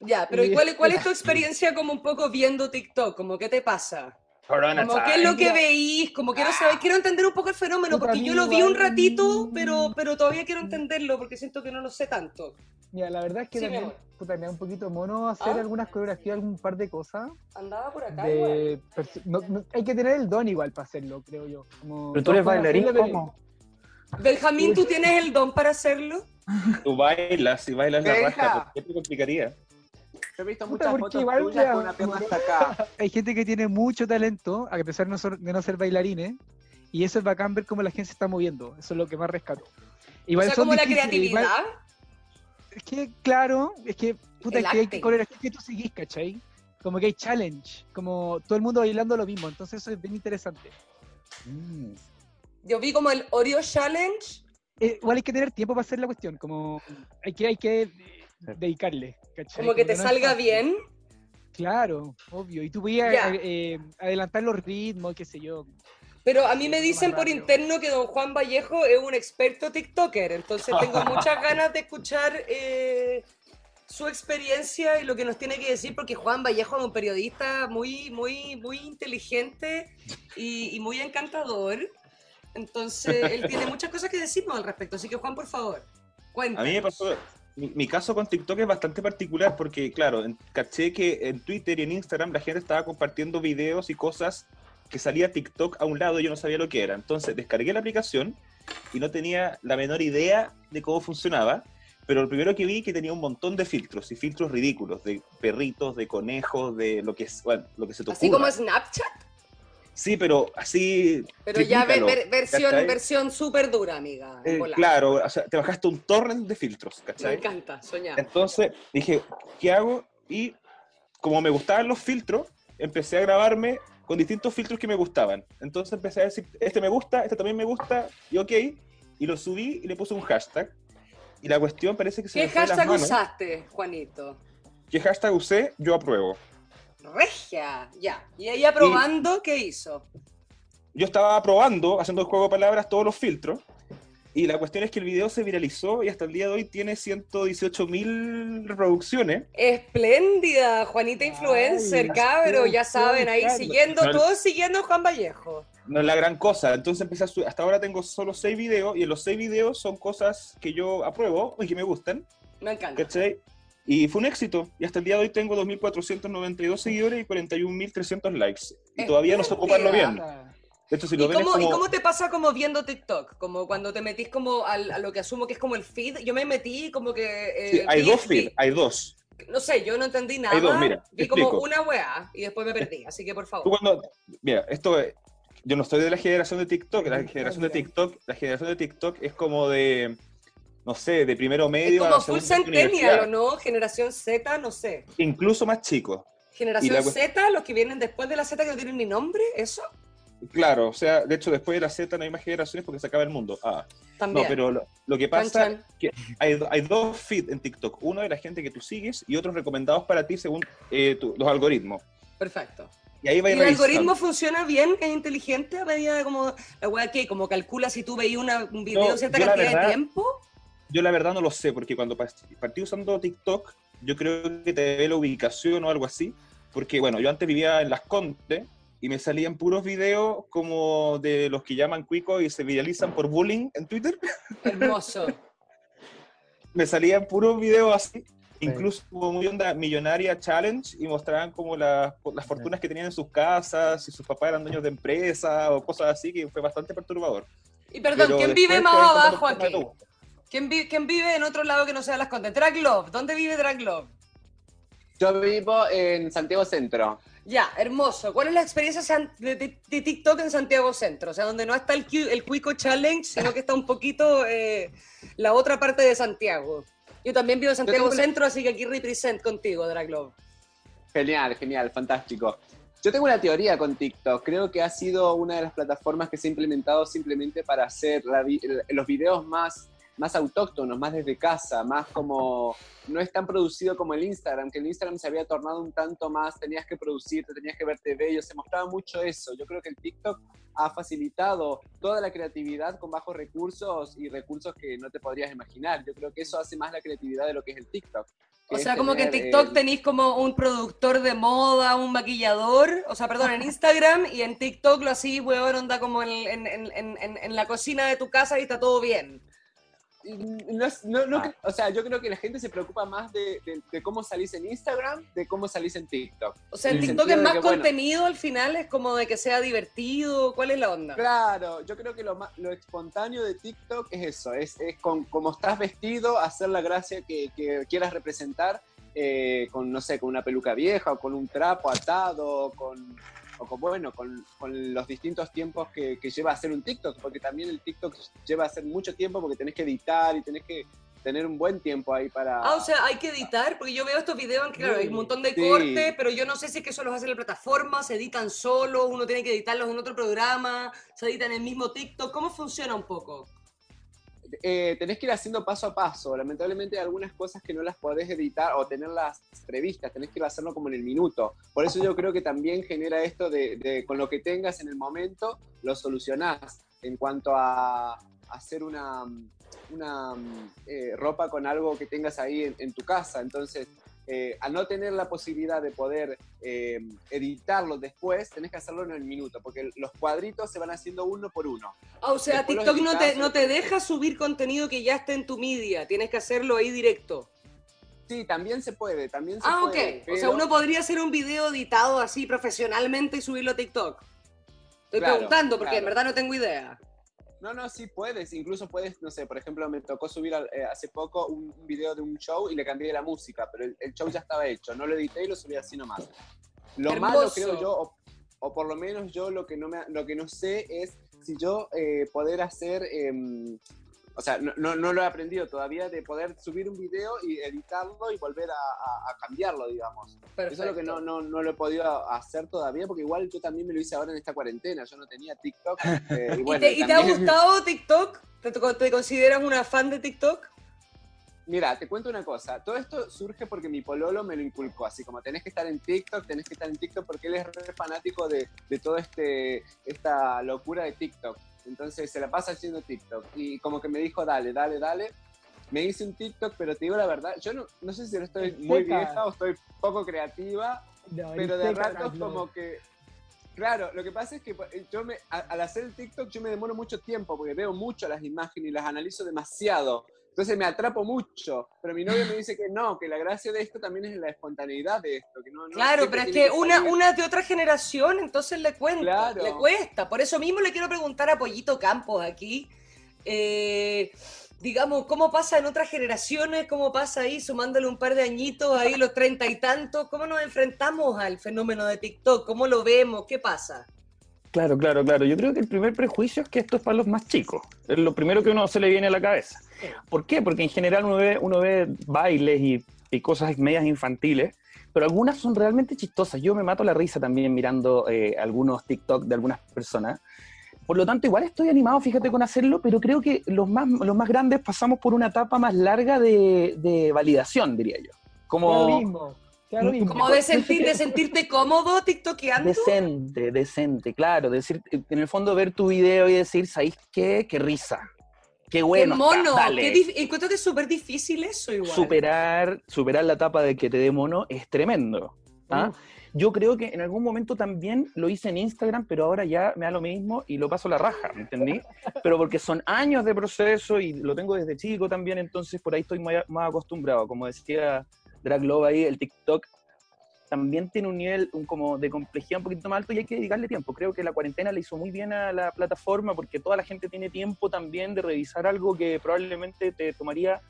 Ya, pero ¿y Y- cuál, cuál es tu experiencia como un poco viendo TikTok? Como, ¿qué te pasa? Como qué es lo que veís, como quiero saber, quiero entender un poco el fenómeno, porque yo lo vi un ratito, pero, pero todavía quiero entenderlo, porque siento que no lo sé tanto. Mira, la verdad es que Sí, también, puta, me da un poquito mono hacer ¿Ah? algunas coreografías, algún par de cosas. Andaba por acá. De no- no- hay que tener el don igual para hacerlo, creo yo. Como, Pero tú eres bailarín, ¿cómo? Benjamín, ¿tú tienes el don para hacerlo? Tú bailas y bailas la raja, ¿por qué te complicaría? Yo he visto Puta, muchas fotos igual, tuyas ya, con una pierna hasta acá. Hay gente que tiene mucho talento, a pesar de no ser, de no ser bailarines, y eso es bacán ver cómo la gente se está moviendo. Eso es lo que más rescato. Igual o sea, son como la creatividad. igual- es que, claro, es que, puta, El es que hay arte. coreografías que tú seguís, ¿cachai? Como que hay challenge, como todo el mundo bailando lo mismo, entonces eso es bien interesante. Mm. Yo vi como el Oreo Challenge. Eh, igual hay que tener tiempo para hacer la cuestión, como hay que, hay que dedicarle, ¿cachai? Como que te no salga bien. Claro, obvio, y tú podías Ya. eh, adelantar los ritmos, qué sé yo. Pero a mí me dicen por interno que don Juan Vallejo es un experto TikToker, entonces tengo muchas ganas de escuchar eh, su experiencia y lo que nos tiene que decir, porque Juan Vallejo es un periodista muy, muy, muy inteligente y, y muy encantador. Entonces, él tiene muchas cosas que decirnos al respecto. Así que, Juan, por favor, cuéntanos. A mí me pasó, mi, mi caso con TikTok es bastante particular porque, claro, en- caché que en Twitter y en Instagram la gente estaba compartiendo videos y cosas que salía TikTok a un lado y yo no sabía lo que era. Entonces descargué la aplicación y no tenía la menor idea de cómo funcionaba, pero lo primero que vi que tenía un montón de filtros y filtros ridículos, de perritos, de conejos, de lo que, bueno, lo que se te Así como Snapchat, Sí, pero así... pero ya ver- versión, ¿cachai? versión súper dura, amiga. Eh, claro, o sea, te bajaste un torrent de filtros, Me ¿cachai? encanta, soñar. Entonces dije, ¿qué hago? Y como me gustaban los filtros, empecé a grabarme con distintos filtros que me gustaban. Entonces empecé a decir, este me gusta, este también me gusta, y ok, y lo subí y le puse un hashtag. Y la cuestión parece que se ¿Qué me fue de las hashtag manos. usaste, Juanito? ¿Qué hashtag usé? Yo apruebo. Regia, ya. Y ella probando, ¿qué hizo? Yo estaba probando, haciendo el juego de palabras, todos los filtros. Y la cuestión es que el video se viralizó y hasta el día de hoy tiene 118 mil reproducciones. Espléndida, Juanita Influencer, Ay, cabro, ya saben, ahí claro. siguiendo, No, todos siguiendo a Juan Vallejo. no es la gran cosa. Entonces empecé a subir. Hasta ahora tengo solo seis videos y en los seis videos son cosas que yo apruebo y que me gustan. Me encanta. ¿Cachai? Y fue un éxito. Y hasta el día de hoy tengo 2.492 seguidores y 41.300 likes. Y todavía no sé ocuparlo bien. De hecho, si ¿Y lo ven es cómo, y como... cómo te pasa como viendo TikTok? Como cuando te metís como al- a lo que asumo que es como el feed. Yo me metí como que... eh, Sí, hay vi- dos vi- feeds, hay dos. No sé, yo no entendí nada. dos, mira, vi como explico. una weá y después me perdí. Así que por Tú favor. cuando... Mira, esto es- Yo no estoy de la generación de TikTok. La Sí, generación de. TikTok, la generación de TikTok es como de... No sé, de primero Es medio a como la full centennial, universidad. ¿o no? Generación Z, no sé. Incluso más chico. Generación Z, los que vienen después de la Z que no tienen ni nombre, ¿eso? Claro, o sea, de hecho después de la Z no hay más generaciones porque se acaba el mundo. Ah, También. no, pero lo, lo que pasa chan. que hay, hay dos feeds en TikTok. Uno de la gente que tú sigues y otros recomendados para ti según eh, tu- los algoritmos. Perfecto. Y ahí va ¿Y a el revisando. algoritmo funciona bien? ¿Es inteligente a medida de como la weá que como calcula si tú veías una- un video No, cierta cantidad de tiempo? Yo la verdad no lo sé, porque cuando partí usando TikTok, yo creo que te ve la ubicación o algo así. Porque, bueno, yo antes vivía en Las Condes y me salían puros videos como de los que llaman cuicos y se viralizan por bullying en Twitter. Hermoso. me salían puros videos así, incluso como muy onda millonaria challenge y mostraban como las, las fortunas que tenían en sus casas, si sus papás eran dueños de empresa o cosas así, que fue bastante perturbador. Y perdón, Pero ¿quién vive más abajo aquí? ¿Quién, vi- quién vive en otro lado que no sea Las Condes? Drag Love. ¿Dónde vive Drag Love? Yo vivo en Santiago Centro. Ya, hermoso. ¿Cuál es la experiencia de, de- de TikTok en Santiago Centro? O sea, donde no está el, el Cuico Challenge, sino que está un poquito eh, la otra parte de Santiago. Yo también vivo en Santiago una- Centro, así que aquí represent contigo, Drag Love. Genial, genial, fantástico. Yo tengo una teoría con TikTok. Creo que ha sido una de las plataformas que se ha implementado simplemente para hacer la los videos más, más autóctonos, más desde casa, más como... No es tan producido como el Instagram, que el Instagram se había tornado un tanto más, tenías que producirte, tenías que verte bello, se mostraba mucho eso. Yo creo que el TikTok ha facilitado toda la creatividad con bajos recursos y recursos que no te podrías imaginar. Yo creo que eso hace más la creatividad de lo que es el TikTok. O sea, como que en TikTok eh, tenéis como un productor de moda, un maquillador, o sea, perdón, en Instagram y en TikTok lo así, weón, onda como en la cocina de tu casa y está todo bien. No es- no- no Ah. o sea, yo creo que la gente se preocupa más de, de- de cómo salís en Instagram, de cómo salís en TikTok. O sea, en TikTok es más que, bueno, contenido al final, es como de que sea divertido, ¿cuál es la onda? Claro, yo creo que lo, más, lo espontáneo de TikTok es eso, es, es con cómo estás vestido, hacer la gracia que, que quieras representar eh, con, no sé, con una peluca vieja o con un trapo atado, o con, bueno, con, con los distintos tiempos que, que lleva a hacer un TikTok, porque también el TikTok lleva a hacer mucho tiempo porque tenés que editar y tenés que tener un buen tiempo ahí para... Ah, o sea, hay que editar, porque yo veo estos videos claro, hay un montón de Sí. cortes, pero yo no sé si es que eso los hace la plataforma, se editan solo, uno tiene que editarlos en otro programa, se editan en el mismo TikTok, ¿cómo funciona un poco? Eh, tenés que ir haciendo paso a paso. Lamentablemente hay algunas cosas que no las podés editar o tenerlas previstas, tenés que ir hacerlo como en el minuto. Por eso yo creo que también genera esto de, con lo que tengas en el momento, lo solucionás. En cuanto a hacer una, una eh, ropa con algo que tengas ahí en, en tu casa. Entonces, eh, al no tener la posibilidad de poder eh, editarlo después, tenés que hacerlo en el minuto, porque los cuadritos se van haciendo uno por uno. Ah, o sea, Después TikTok no te, no te deja subir contenido que ya esté en tu media, tienes que hacerlo ahí directo. Sí, también se puede, también se Ah, ok. puede. O sea, uno podría hacer un video editado así profesionalmente y subirlo a TikTok. Estoy Claro, preguntando porque en verdad no tengo idea. No, no, sí puedes, incluso puedes, no sé, por ejemplo, me tocó subir al- eh, hace poco un, un video de un show y le cambié la música, pero el, el show ya estaba hecho, no lo edité y lo subí así nomás. Lo malo, creo yo, o, o por lo menos yo lo que no, me, lo que no sé es si yo eh, poder hacer, em, o sea, no, no, no lo he aprendido todavía, de poder subir un video y editarlo y volver a, a- a cambiarlo, digamos. Eso es lo que no, no, no lo he podido hacer todavía, porque igual yo también me lo hice ahora en esta cuarentena, yo no tenía TikTok. eh, y ¿Y, bueno, te, y te ha gustado TikTok? ¿Te, te consideras una fan de TikTok? Mira, te cuento una cosa. Todo esto surge porque mi pololo me lo inculcó. Así como tenés que estar en TikTok, tenés que estar en TikTok porque él es re fanático de, de toda este, esta locura de TikTok. Entonces se la pasa haciendo TikTok. Y como que me dijo, dale, dale, dale. Me hice un TikTok, pero te digo la verdad, yo no, no sé si no estoy muy vieja o estoy poco creativa, No, pero de ratos Carlos. como que... Claro, lo que pasa es que eh, yo me, al hacer el TikTok yo me demoro mucho tiempo porque veo mucho las imágenes y las analizo demasiado. Entonces me atrapo mucho, pero mi novio me dice que no, que la gracia de esto también es la espontaneidad de esto. Que no, no Claro, pero es que una, una es de otra generación, entonces le cuenta, Claro. le cuesta. Por eso mismo le quiero preguntar a Pollito Campos aquí, eh, digamos, ¿cómo pasa en otras generaciones? ¿Cómo pasa ahí, sumándole un par de añitos, ahí los treinta y tantos? ¿Cómo nos enfrentamos al fenómeno de TikTok? ¿Cómo lo vemos? ¿Qué pasa? Claro, claro, claro. Yo creo que el primer prejuicio es que esto es para los más chicos. Es lo primero que uno se le viene a la cabeza. ¿Por qué? Porque en general uno ve, uno ve bailes y, y cosas medias infantiles, pero algunas son realmente chistosas. Yo me mato la risa también mirando eh, algunos TikTok de algunas personas. Por lo tanto, igual estoy animado, fíjate, con hacerlo, pero creo que los más, los más grandes pasamos por una etapa más larga de, validación, diría yo. Sea lo Como mismo. Sea lo mismo. Como de, sentir, de sentirte cómodo tiktokeando. decente, decente, claro. Decir, en el fondo ver tu video y decir, ¿sabéis qué? Qué risa. Qué bueno. qué está, mono. dale". Qué encuentro que es súper difícil eso igual. superar, superar la etapa de que te dé mono es tremendo. ¿ah? Yo creo que en algún momento también lo hice en Instagram, pero ahora ya me da lo mismo y lo paso la raja, ¿me entendí? Pero porque son años de proceso y lo tengo desde chico también, entonces por ahí estoy más, más acostumbrado. Como decía Drag Love ahí, el TikTok también tiene un nivel un como de complejidad un poquito más alto y hay que dedicarle tiempo. Creo que la cuarentena le hizo muy bien a la plataforma porque toda la gente tiene tiempo también de revisar algo que probablemente te tomaría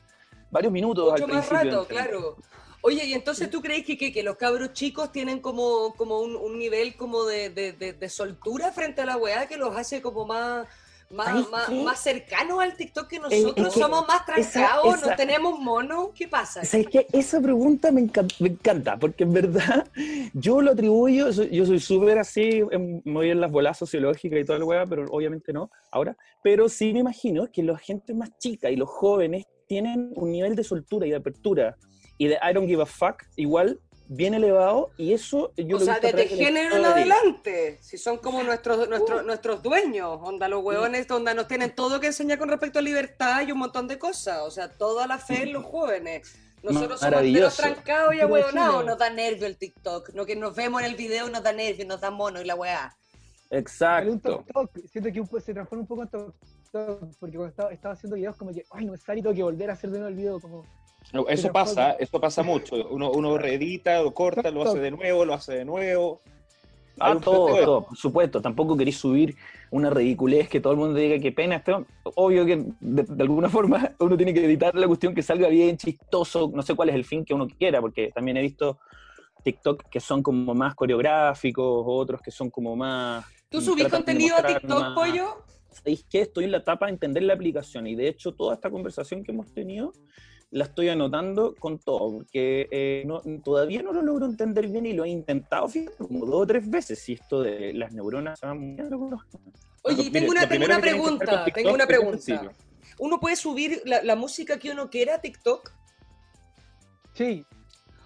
varios minutos Mucho al más principio. rato, claro. Oye, y entonces tú crees que, que, que los cabros chicos tienen como, como un, un nivel como de, de, de- de soltura frente a la weá que los hace como más, más, ¿Sabes más, más cercanos al TikTok que es nosotros que somos más trancados, no tenemos mono. ¿Qué pasa? ¿Sabes qué? Esa pregunta me encanta, me encanta, porque en verdad yo lo atribuyo, yo soy súper así, em, muy en las bolas sociológicas y toda la weá, pero obviamente no ahora. Pero sí me imagino que la gente más chica y los jóvenes tienen un nivel de soltura y de apertura y de I don't give a fuck igual bien elevado y eso yo o lo sea, desde género en adelante, si son como nuestros, nuestros, Uh. nuestros dueños, onda los hueones, onda nos tienen todo que enseñar con respecto a libertad y un montón de cosas, o sea, toda la fe en los jóvenes. Nosotros somos menos trancados y ahueonados, nos da nervio el TikTok. No que nos vemos en el video nos da nervio, nos da mono y la weá. Exacto. TikTok. Siento que se transforma un poco en TikTok, porque cuando estaba, estaba haciendo videos como que, ay, no es que volver a hacer de nuevo el video, como... No, Eso Pero pasa, joder. eso pasa mucho. Uno, uno reedita, lo corta, lo hace de nuevo, lo hace de nuevo. Ah, todo, todo, por supuesto. Tampoco queréis subir una ridiculez que todo el mundo diga que pena. Esto, obvio que de, de alguna forma uno tiene que editar la cuestión que salga bien, chistoso. No sé cuál es el fin que uno quiera, porque también he visto TikTok que son como más coreográficos, otros que son como más. ¿Tú subís contenido a TikTok, más- pollo? ¿Sabéis qué? Estoy en la etapa de entender la aplicación y de hecho toda esta conversación que hemos tenido la estoy anotando con todo, porque eh, no- todavía no lo logro entender bien y lo he intentado, fíjate, como dos o tres veces, si esto de las neuronas se va muy bien, lo conozco. Oye, tengo una, tengo una pregunta, tengo una pregunta. ¿Uno puede subir la, la música que uno quiera a TikTok? Sí,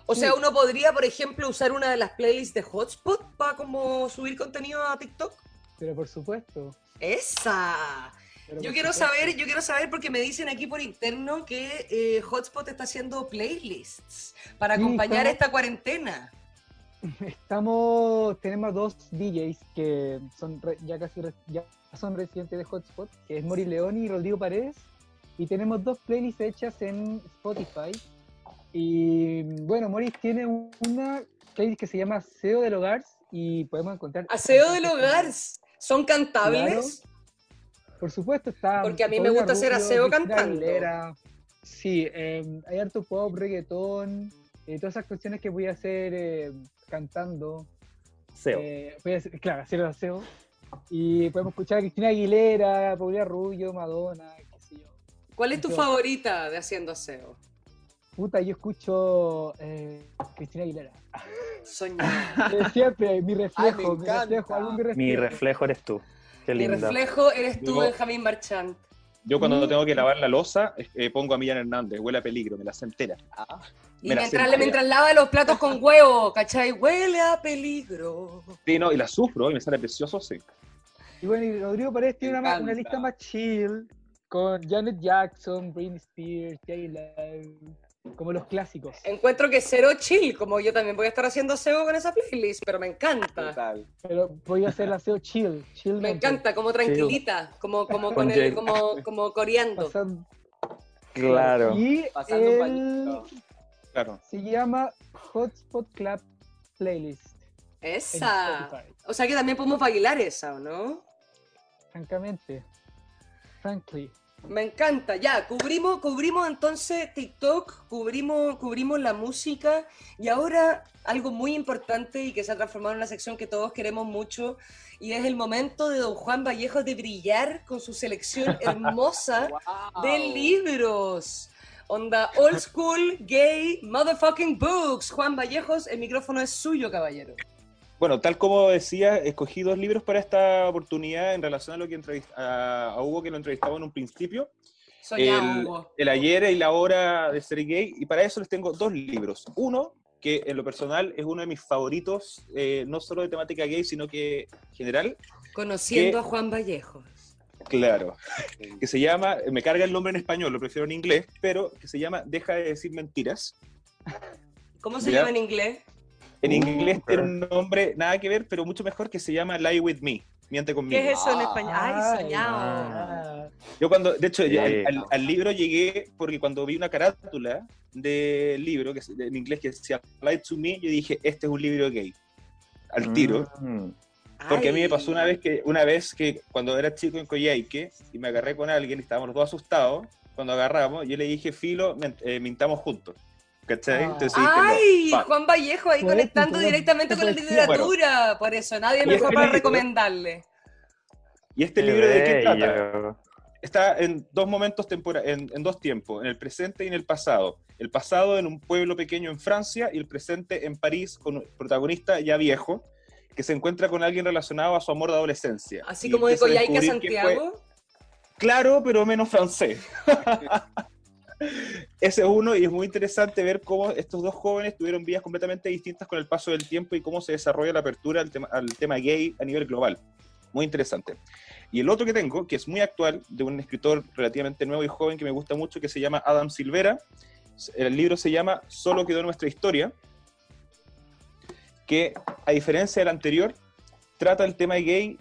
O Sí. sea, uno podría, por ejemplo, usar una de las playlists de Hotspot para como subir contenido a TikTok. pero por supuesto. ¡Esa! Pero Yo quiero supuesto. saber, yo quiero saber porque me dicen aquí por interno que eh, Hotspot está haciendo playlists para Sí, acompañar estamos- esta cuarentena. Estamos, tenemos dos DJs que son re- ya casi ya son residentes de Hotspot, que es Mori León y Rodrigo Paredes, y tenemos dos playlists hechas en Spotify. Y bueno, Moris tiene un- una playlist que se llama Aseo del Hogar y podemos encontrar... Aseo del hogar. ¿Son cantables? Por supuesto, está... Porque a mí me gusta hacer aseo cantando. Aguilera. Sí, eh, hay harto pop, reggaetón, eh, todas esas cuestiones que voy a hacer eh, cantando. SEO. Eh, voy a hacer- claro, hacer el aseo. Y podemos escuchar a Cristina Aguilera, Paulina Rubio, Madonna, qué sé yo. ¿Cuál es tu Yo- favorita de haciendo aseo? Puta, yo escucho eh, Cristina Aguilera. Soñar. Siempre, mi reflejo, mi reflejo, álbum mi reflejo. Mi reflejo eres tú. Qué Mi linda. reflejo eres tú, Benjamín Marchand. Yo cuando Mm. tengo que lavar la losa, eh, pongo a Millán Hernández, huele a peligro, me la sé entera. Ah, Y mientras, mientras lava los platos con huevo, ¿cachai? Huele a peligro. Sí, no, y la sufro y me sale precioso, sí. Y bueno, y Rodrigo Paredes tiene una, una lista más chill, con Janet Jackson, Britney Spears, Taylor, como los clásicos. Encuentro que cero chill, como yo también voy a estar haciendo aseo con esa playlist, pero me encanta. total. Pero voy a hacer el aseo chill, chill. Me encanta, como tranquilita, como, como, con Con el, Jay. como, como coreando. pasando- Claro. Y Pasando un. Claro. se llama Hotspot Club Playlist. Esa. O sea que también podemos bailar esa, ¿o no? Francamente. Frankly. Me encanta, ya, cubrimos, cubrimos entonces TikTok, cubrimos, cubrimos la música y ahora algo muy importante y que se ha transformado en una sección que todos queremos mucho y es el momento de don Juan Vallejos de brillar con su selección hermosa Wow. de libros. Onda old school, gay, motherfucking books. Juan Vallejos, el micrófono es suyo, caballero. Bueno, tal como decía, escogí dos libros para esta oportunidad en relación a lo que a, a Hugo, que lo entrevistaba en un principio. Soñado, el, Hugo. el ayer y la hora de ser gay, y para eso les tengo dos libros. Uno, que en lo personal es uno de mis favoritos, eh, no solo de temática gay, sino que general, Conociendo ¿qué? a Juan Vallejos. claro, que se llama, me carga el nombre en español, lo prefiero en inglés, pero que se llama Deja de decir mentiras. ¿Cómo se Ya. llama en inglés? En Uh, inglés tiene un nombre nada que ver, pero mucho mejor, que se llama Lie With Me, miente conmigo. ¿Qué es eso en Ah. español? Ay, soñado. ah. Yo cuando, de hecho, yo al, al- al libro llegué porque cuando vi una carátula del libro, que es en inglés que decía Lie to Me, yo dije, este es un libro gay. Al tiro. Mm. Porque a mí me Ay. pasó una vez que, una vez que cuando era chico en Coyhaique y me agarré con alguien y estábamos los dos asustados, cuando agarramos, yo le dije, Filo, eh, mintamos juntos. ¿Cachai? Ah. Entonces ¡Ay! Juan Vallejo ahí conectando directamente con la literatura. Por eso, nadie mejor este para libro- recomendarle. ¿Y este libro de qué trata? está en dos momentos en, en dos tiempos, en el presente y en el pasado. El pasado en un pueblo pequeño en Francia y el presente en París con un protagonista ya viejo que se encuentra con alguien relacionado a su amor de adolescencia. Así Y como de Coyhaique a fue- Santiago. Claro, pero menos francés. Ese es uno y es muy interesante ver cómo estos dos jóvenes tuvieron vidas completamente distintas con el paso del tiempo y cómo se desarrolla la apertura al tema, gay a nivel global. Muy interesante. Y el otro que tengo, que es muy actual, de un escritor relativamente nuevo y joven que me gusta mucho, que se llama Adam Silvera, El libro se llama Solo quedó nuestra historia, que a diferencia del anterior, trata el tema gay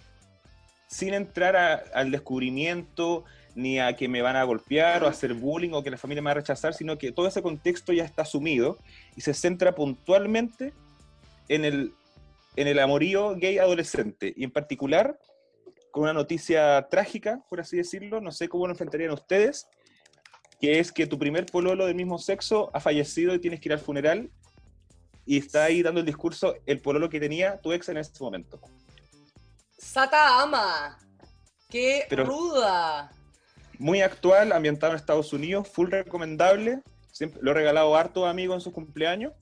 sin entrar al descubrimiento, ni a que me van a golpear o a hacer bullying o que la familia me va a rechazar, sino que todo ese contexto ya está asumido y se centra puntualmente en el, en el amorío gay adolescente y en particular con una noticia trágica, por así decirlo, no sé cómo lo enfrentarían ustedes, que es que tu primer pololo del mismo sexo ha fallecido y tienes que ir al funeral y está ahí dando el discurso el pololo que tenía tu ex en ese momento. Sata ama. Qué Pero- ruda. Muy actual, ambientado en Estados Unidos, full recomendable. Siempre, lo he regalado a hartos amigos en sus cumpleaños.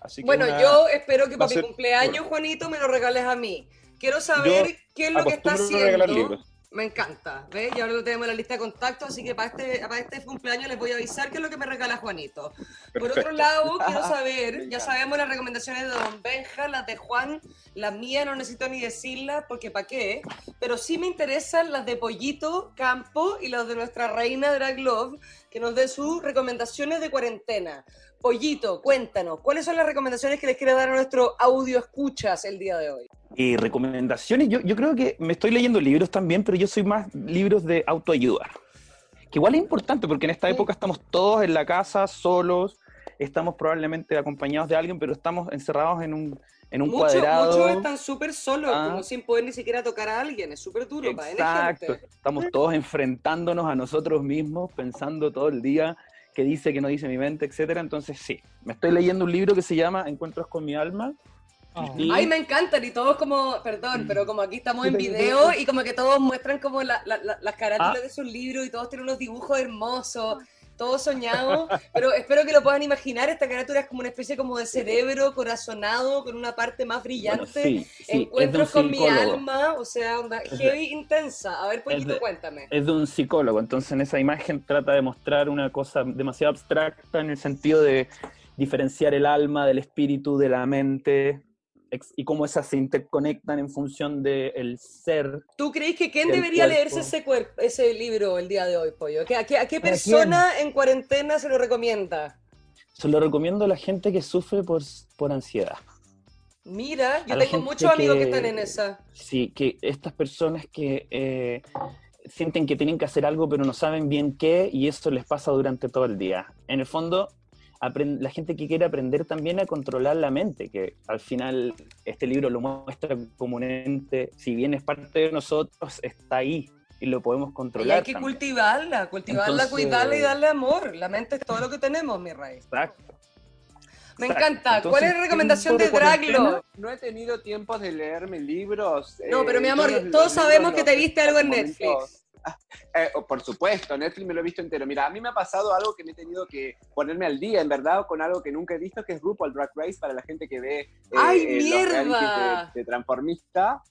Así que Bueno, una- yo espero que para mi cumpleaños, Juanito, me lo regales a mí. Quiero saber Yo qué es lo que está haciendo. Me encanta, ¿ves? Y ahora lo tenemos en la lista de contactos, así que para este, para este cumpleaños les voy a avisar qué es lo que me regala Juanito. Por otro lado, quiero saber, ya sabemos las recomendaciones de Don Benja, las de Juan, las mías no necesito ni decirlas porque para qué, pero sí me interesan las de Pollito Campo y las de nuestra reina Drag Love, que nos dé sus recomendaciones de cuarentena. Pollito, cuéntanos, ¿cuáles son las recomendaciones que les quiere dar a nuestro audio escuchas el día de hoy? Y recomendaciones, yo, yo creo que me estoy leyendo libros también, pero yo soy más libros de autoayuda. Que igual es importante porque en esta época estamos todos en la casa, solos, estamos probablemente acompañados de alguien, pero estamos encerrados en un, en un cuadrado. muchos están súper solos, Ah. como sin poder ni siquiera tocar a alguien, es súper duro para N Exacto, estamos todos enfrentándonos a nosotros mismos, pensando todo el día qué dice, qué no dice mi mente, etcétera. Entonces sí, me estoy leyendo un libro que se llama Encuentros con mi alma. Y- Ay, me encantan y todos como, perdón, pero como aquí estamos en video y como que todos muestran como la- la- la- las carátulas Ah. de sus libros y todos tienen unos dibujos hermosos, todos soñados, pero espero que lo puedan imaginar, esta carátula es como una especie como de cerebro corazonado con una parte más Bueno, brillante, sí, sí, un encuentros con mi alma, o sea, onda heavy intensa. A ver, Pollito, de- cuéntame. es de un psicólogo, entonces en esa imagen trata de mostrar una cosa demasiado abstracta en el sentido de diferenciar el alma del espíritu, de la mente, y cómo esas se interconectan en función del ser. ¿Tú crees que quién debería cuerpo. leerse ese, cuer- ese libro el día de hoy, Pollo? ¿Que- ¿A qué, a qué ¿Para persona en cuarentena se lo recomienda? Se lo recomiendo a la gente que sufre por, por ansiedad. Mira, yo tengo muchos amigos que que- están en esa. Sí, que estas personas que eh, sienten que tienen que hacer algo pero no saben bien qué y eso les pasa durante todo el día. En el fondo, la gente que quiere aprender también a controlar la mente, que al final este libro lo muestra como un ente, si bien es parte de nosotros, está ahí y lo podemos Y controlar. hay que también. cultivarla, cultivarla, Entonces- cuidarla y darle amor. La mente es todo lo que tenemos, mi rey. Exacto. Me Exacto. encanta. ¿Cuál es la recomendación de Draglo? No he tenido tiempo de leerme libros. No, pero mi eh, amor, yo los- todos sabemos que te viste algo en momentos- Netflix. Eh, por supuesto, Netflix me lo he visto entero. Mira, a mí me ha pasado algo que me he tenido que ponerme al día, en verdad, con algo que nunca he visto, que es RuPaul Drag Race, para la gente que ve eh, ¡Ay, eh, los mierda! realities de, de transformista.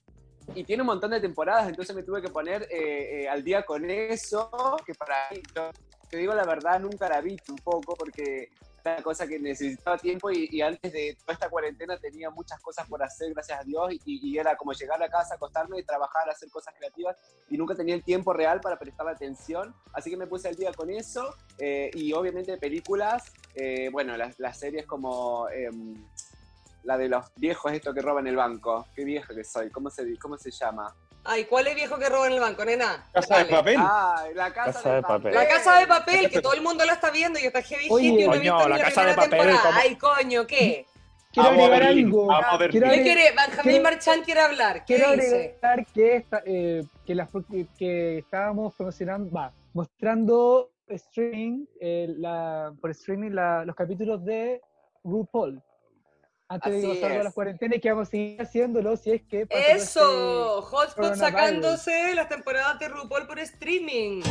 Y tiene un montón de temporadas, entonces me tuve que poner eh, eh, al día con eso, que para mí, yo te digo la verdad, nunca la vi un poco, porque una cosa que necesitaba tiempo y, y antes de toda esta cuarentena tenía muchas cosas por hacer, gracias a Dios, y, y era como llegar a casa, acostarme, trabajar, hacer cosas creativas, y nunca tenía el tiempo real para prestar atención, así que me puse al día con eso, eh, y obviamente películas, eh, bueno, las, series como em, la de los viejos, esto que roban el banco, qué viejo que soy, ¿cómo se, cómo se llama? Ay, ¿cuál es viejo que roba en el banco, nena? Casa de Dale. papel. Ah, la casa, Casa de de papel. La casa de papel, que todo el mundo la está viendo y está heavy Oye, hit y no he coño, visto La ni Casa de primera Papel, temporada. Ay, coño, ¿qué? Quiero Vamos a agregar algo. vamos a Berlín. Quiero ¿Qué agregar- quiere? Benjamín quiero- Marchand quiere hablar. ¿Qué Quiero dice? agregar que, esta, eh, que, las, que, que estábamos promocionando, va, mostrando streaming, eh, la, por streaming la- los capítulos de RuPaul. Antes de Así pasar a es. las cuarentenas y que vamos a seguir haciéndolo si es que... pasa todo este- Eso, Hotspot sacándose las temporadas de RuPaul por streaming.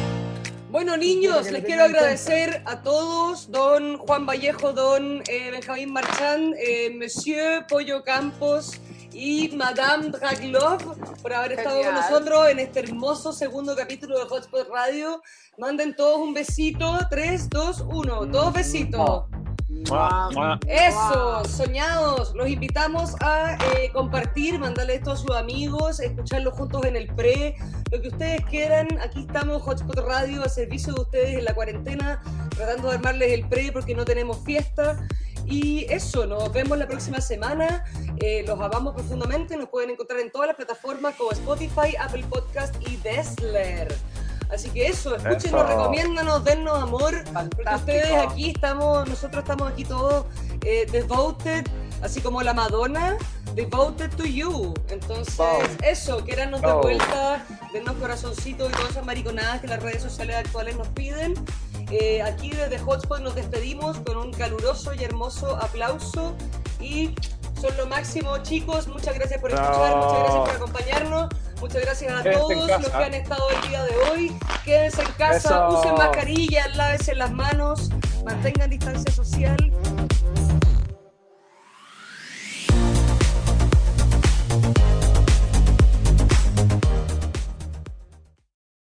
Bueno, niños, que les quiero agradecer a todos, don Juan Vallejo, don eh, Benjamín Marchand, eh, Monsieur Pollo Campos y Madame Draglov por haber estado con Genial. nosotros en este hermoso segundo capítulo de Hotspot Radio. Manden todos un besito, 3, 2, 1, dos besitos. Eso, soñados. Los invitamos a eh, compartir, mandarle esto a sus amigos, escucharlo juntos en el pre, lo que ustedes quieran. Aquí estamos, Hotspot Radio, a servicio de ustedes en la cuarentena, tratando de armarles el pre porque no tenemos fiesta. Y eso, nos vemos la próxima semana. Eh, los amamos profundamente. Nos pueden encontrar en todas las plataformas como Spotify, Apple Podcast y Dessler. Así que eso, escúchenos, recomiéndanos, dennos amor, porque ustedes aquí estamos, nosotros estamos aquí todos eh, devoted, así como la Madonna, devoted to you. Entonces, Wow. eso, quédanos de vuelta, dennos corazoncitos y todas esas mariconadas que las redes sociales actuales nos piden. Eh, aquí desde Hotspot nos despedimos con un caluroso y hermoso aplauso y son lo máximo, chicos. Muchas gracias por escuchar, muchas gracias por acompañarnos. Muchas gracias a Quédense todos los que han estado el día de hoy. Quédense en casa, Eso. usen mascarilla, lávense las manos, mantengan distancia social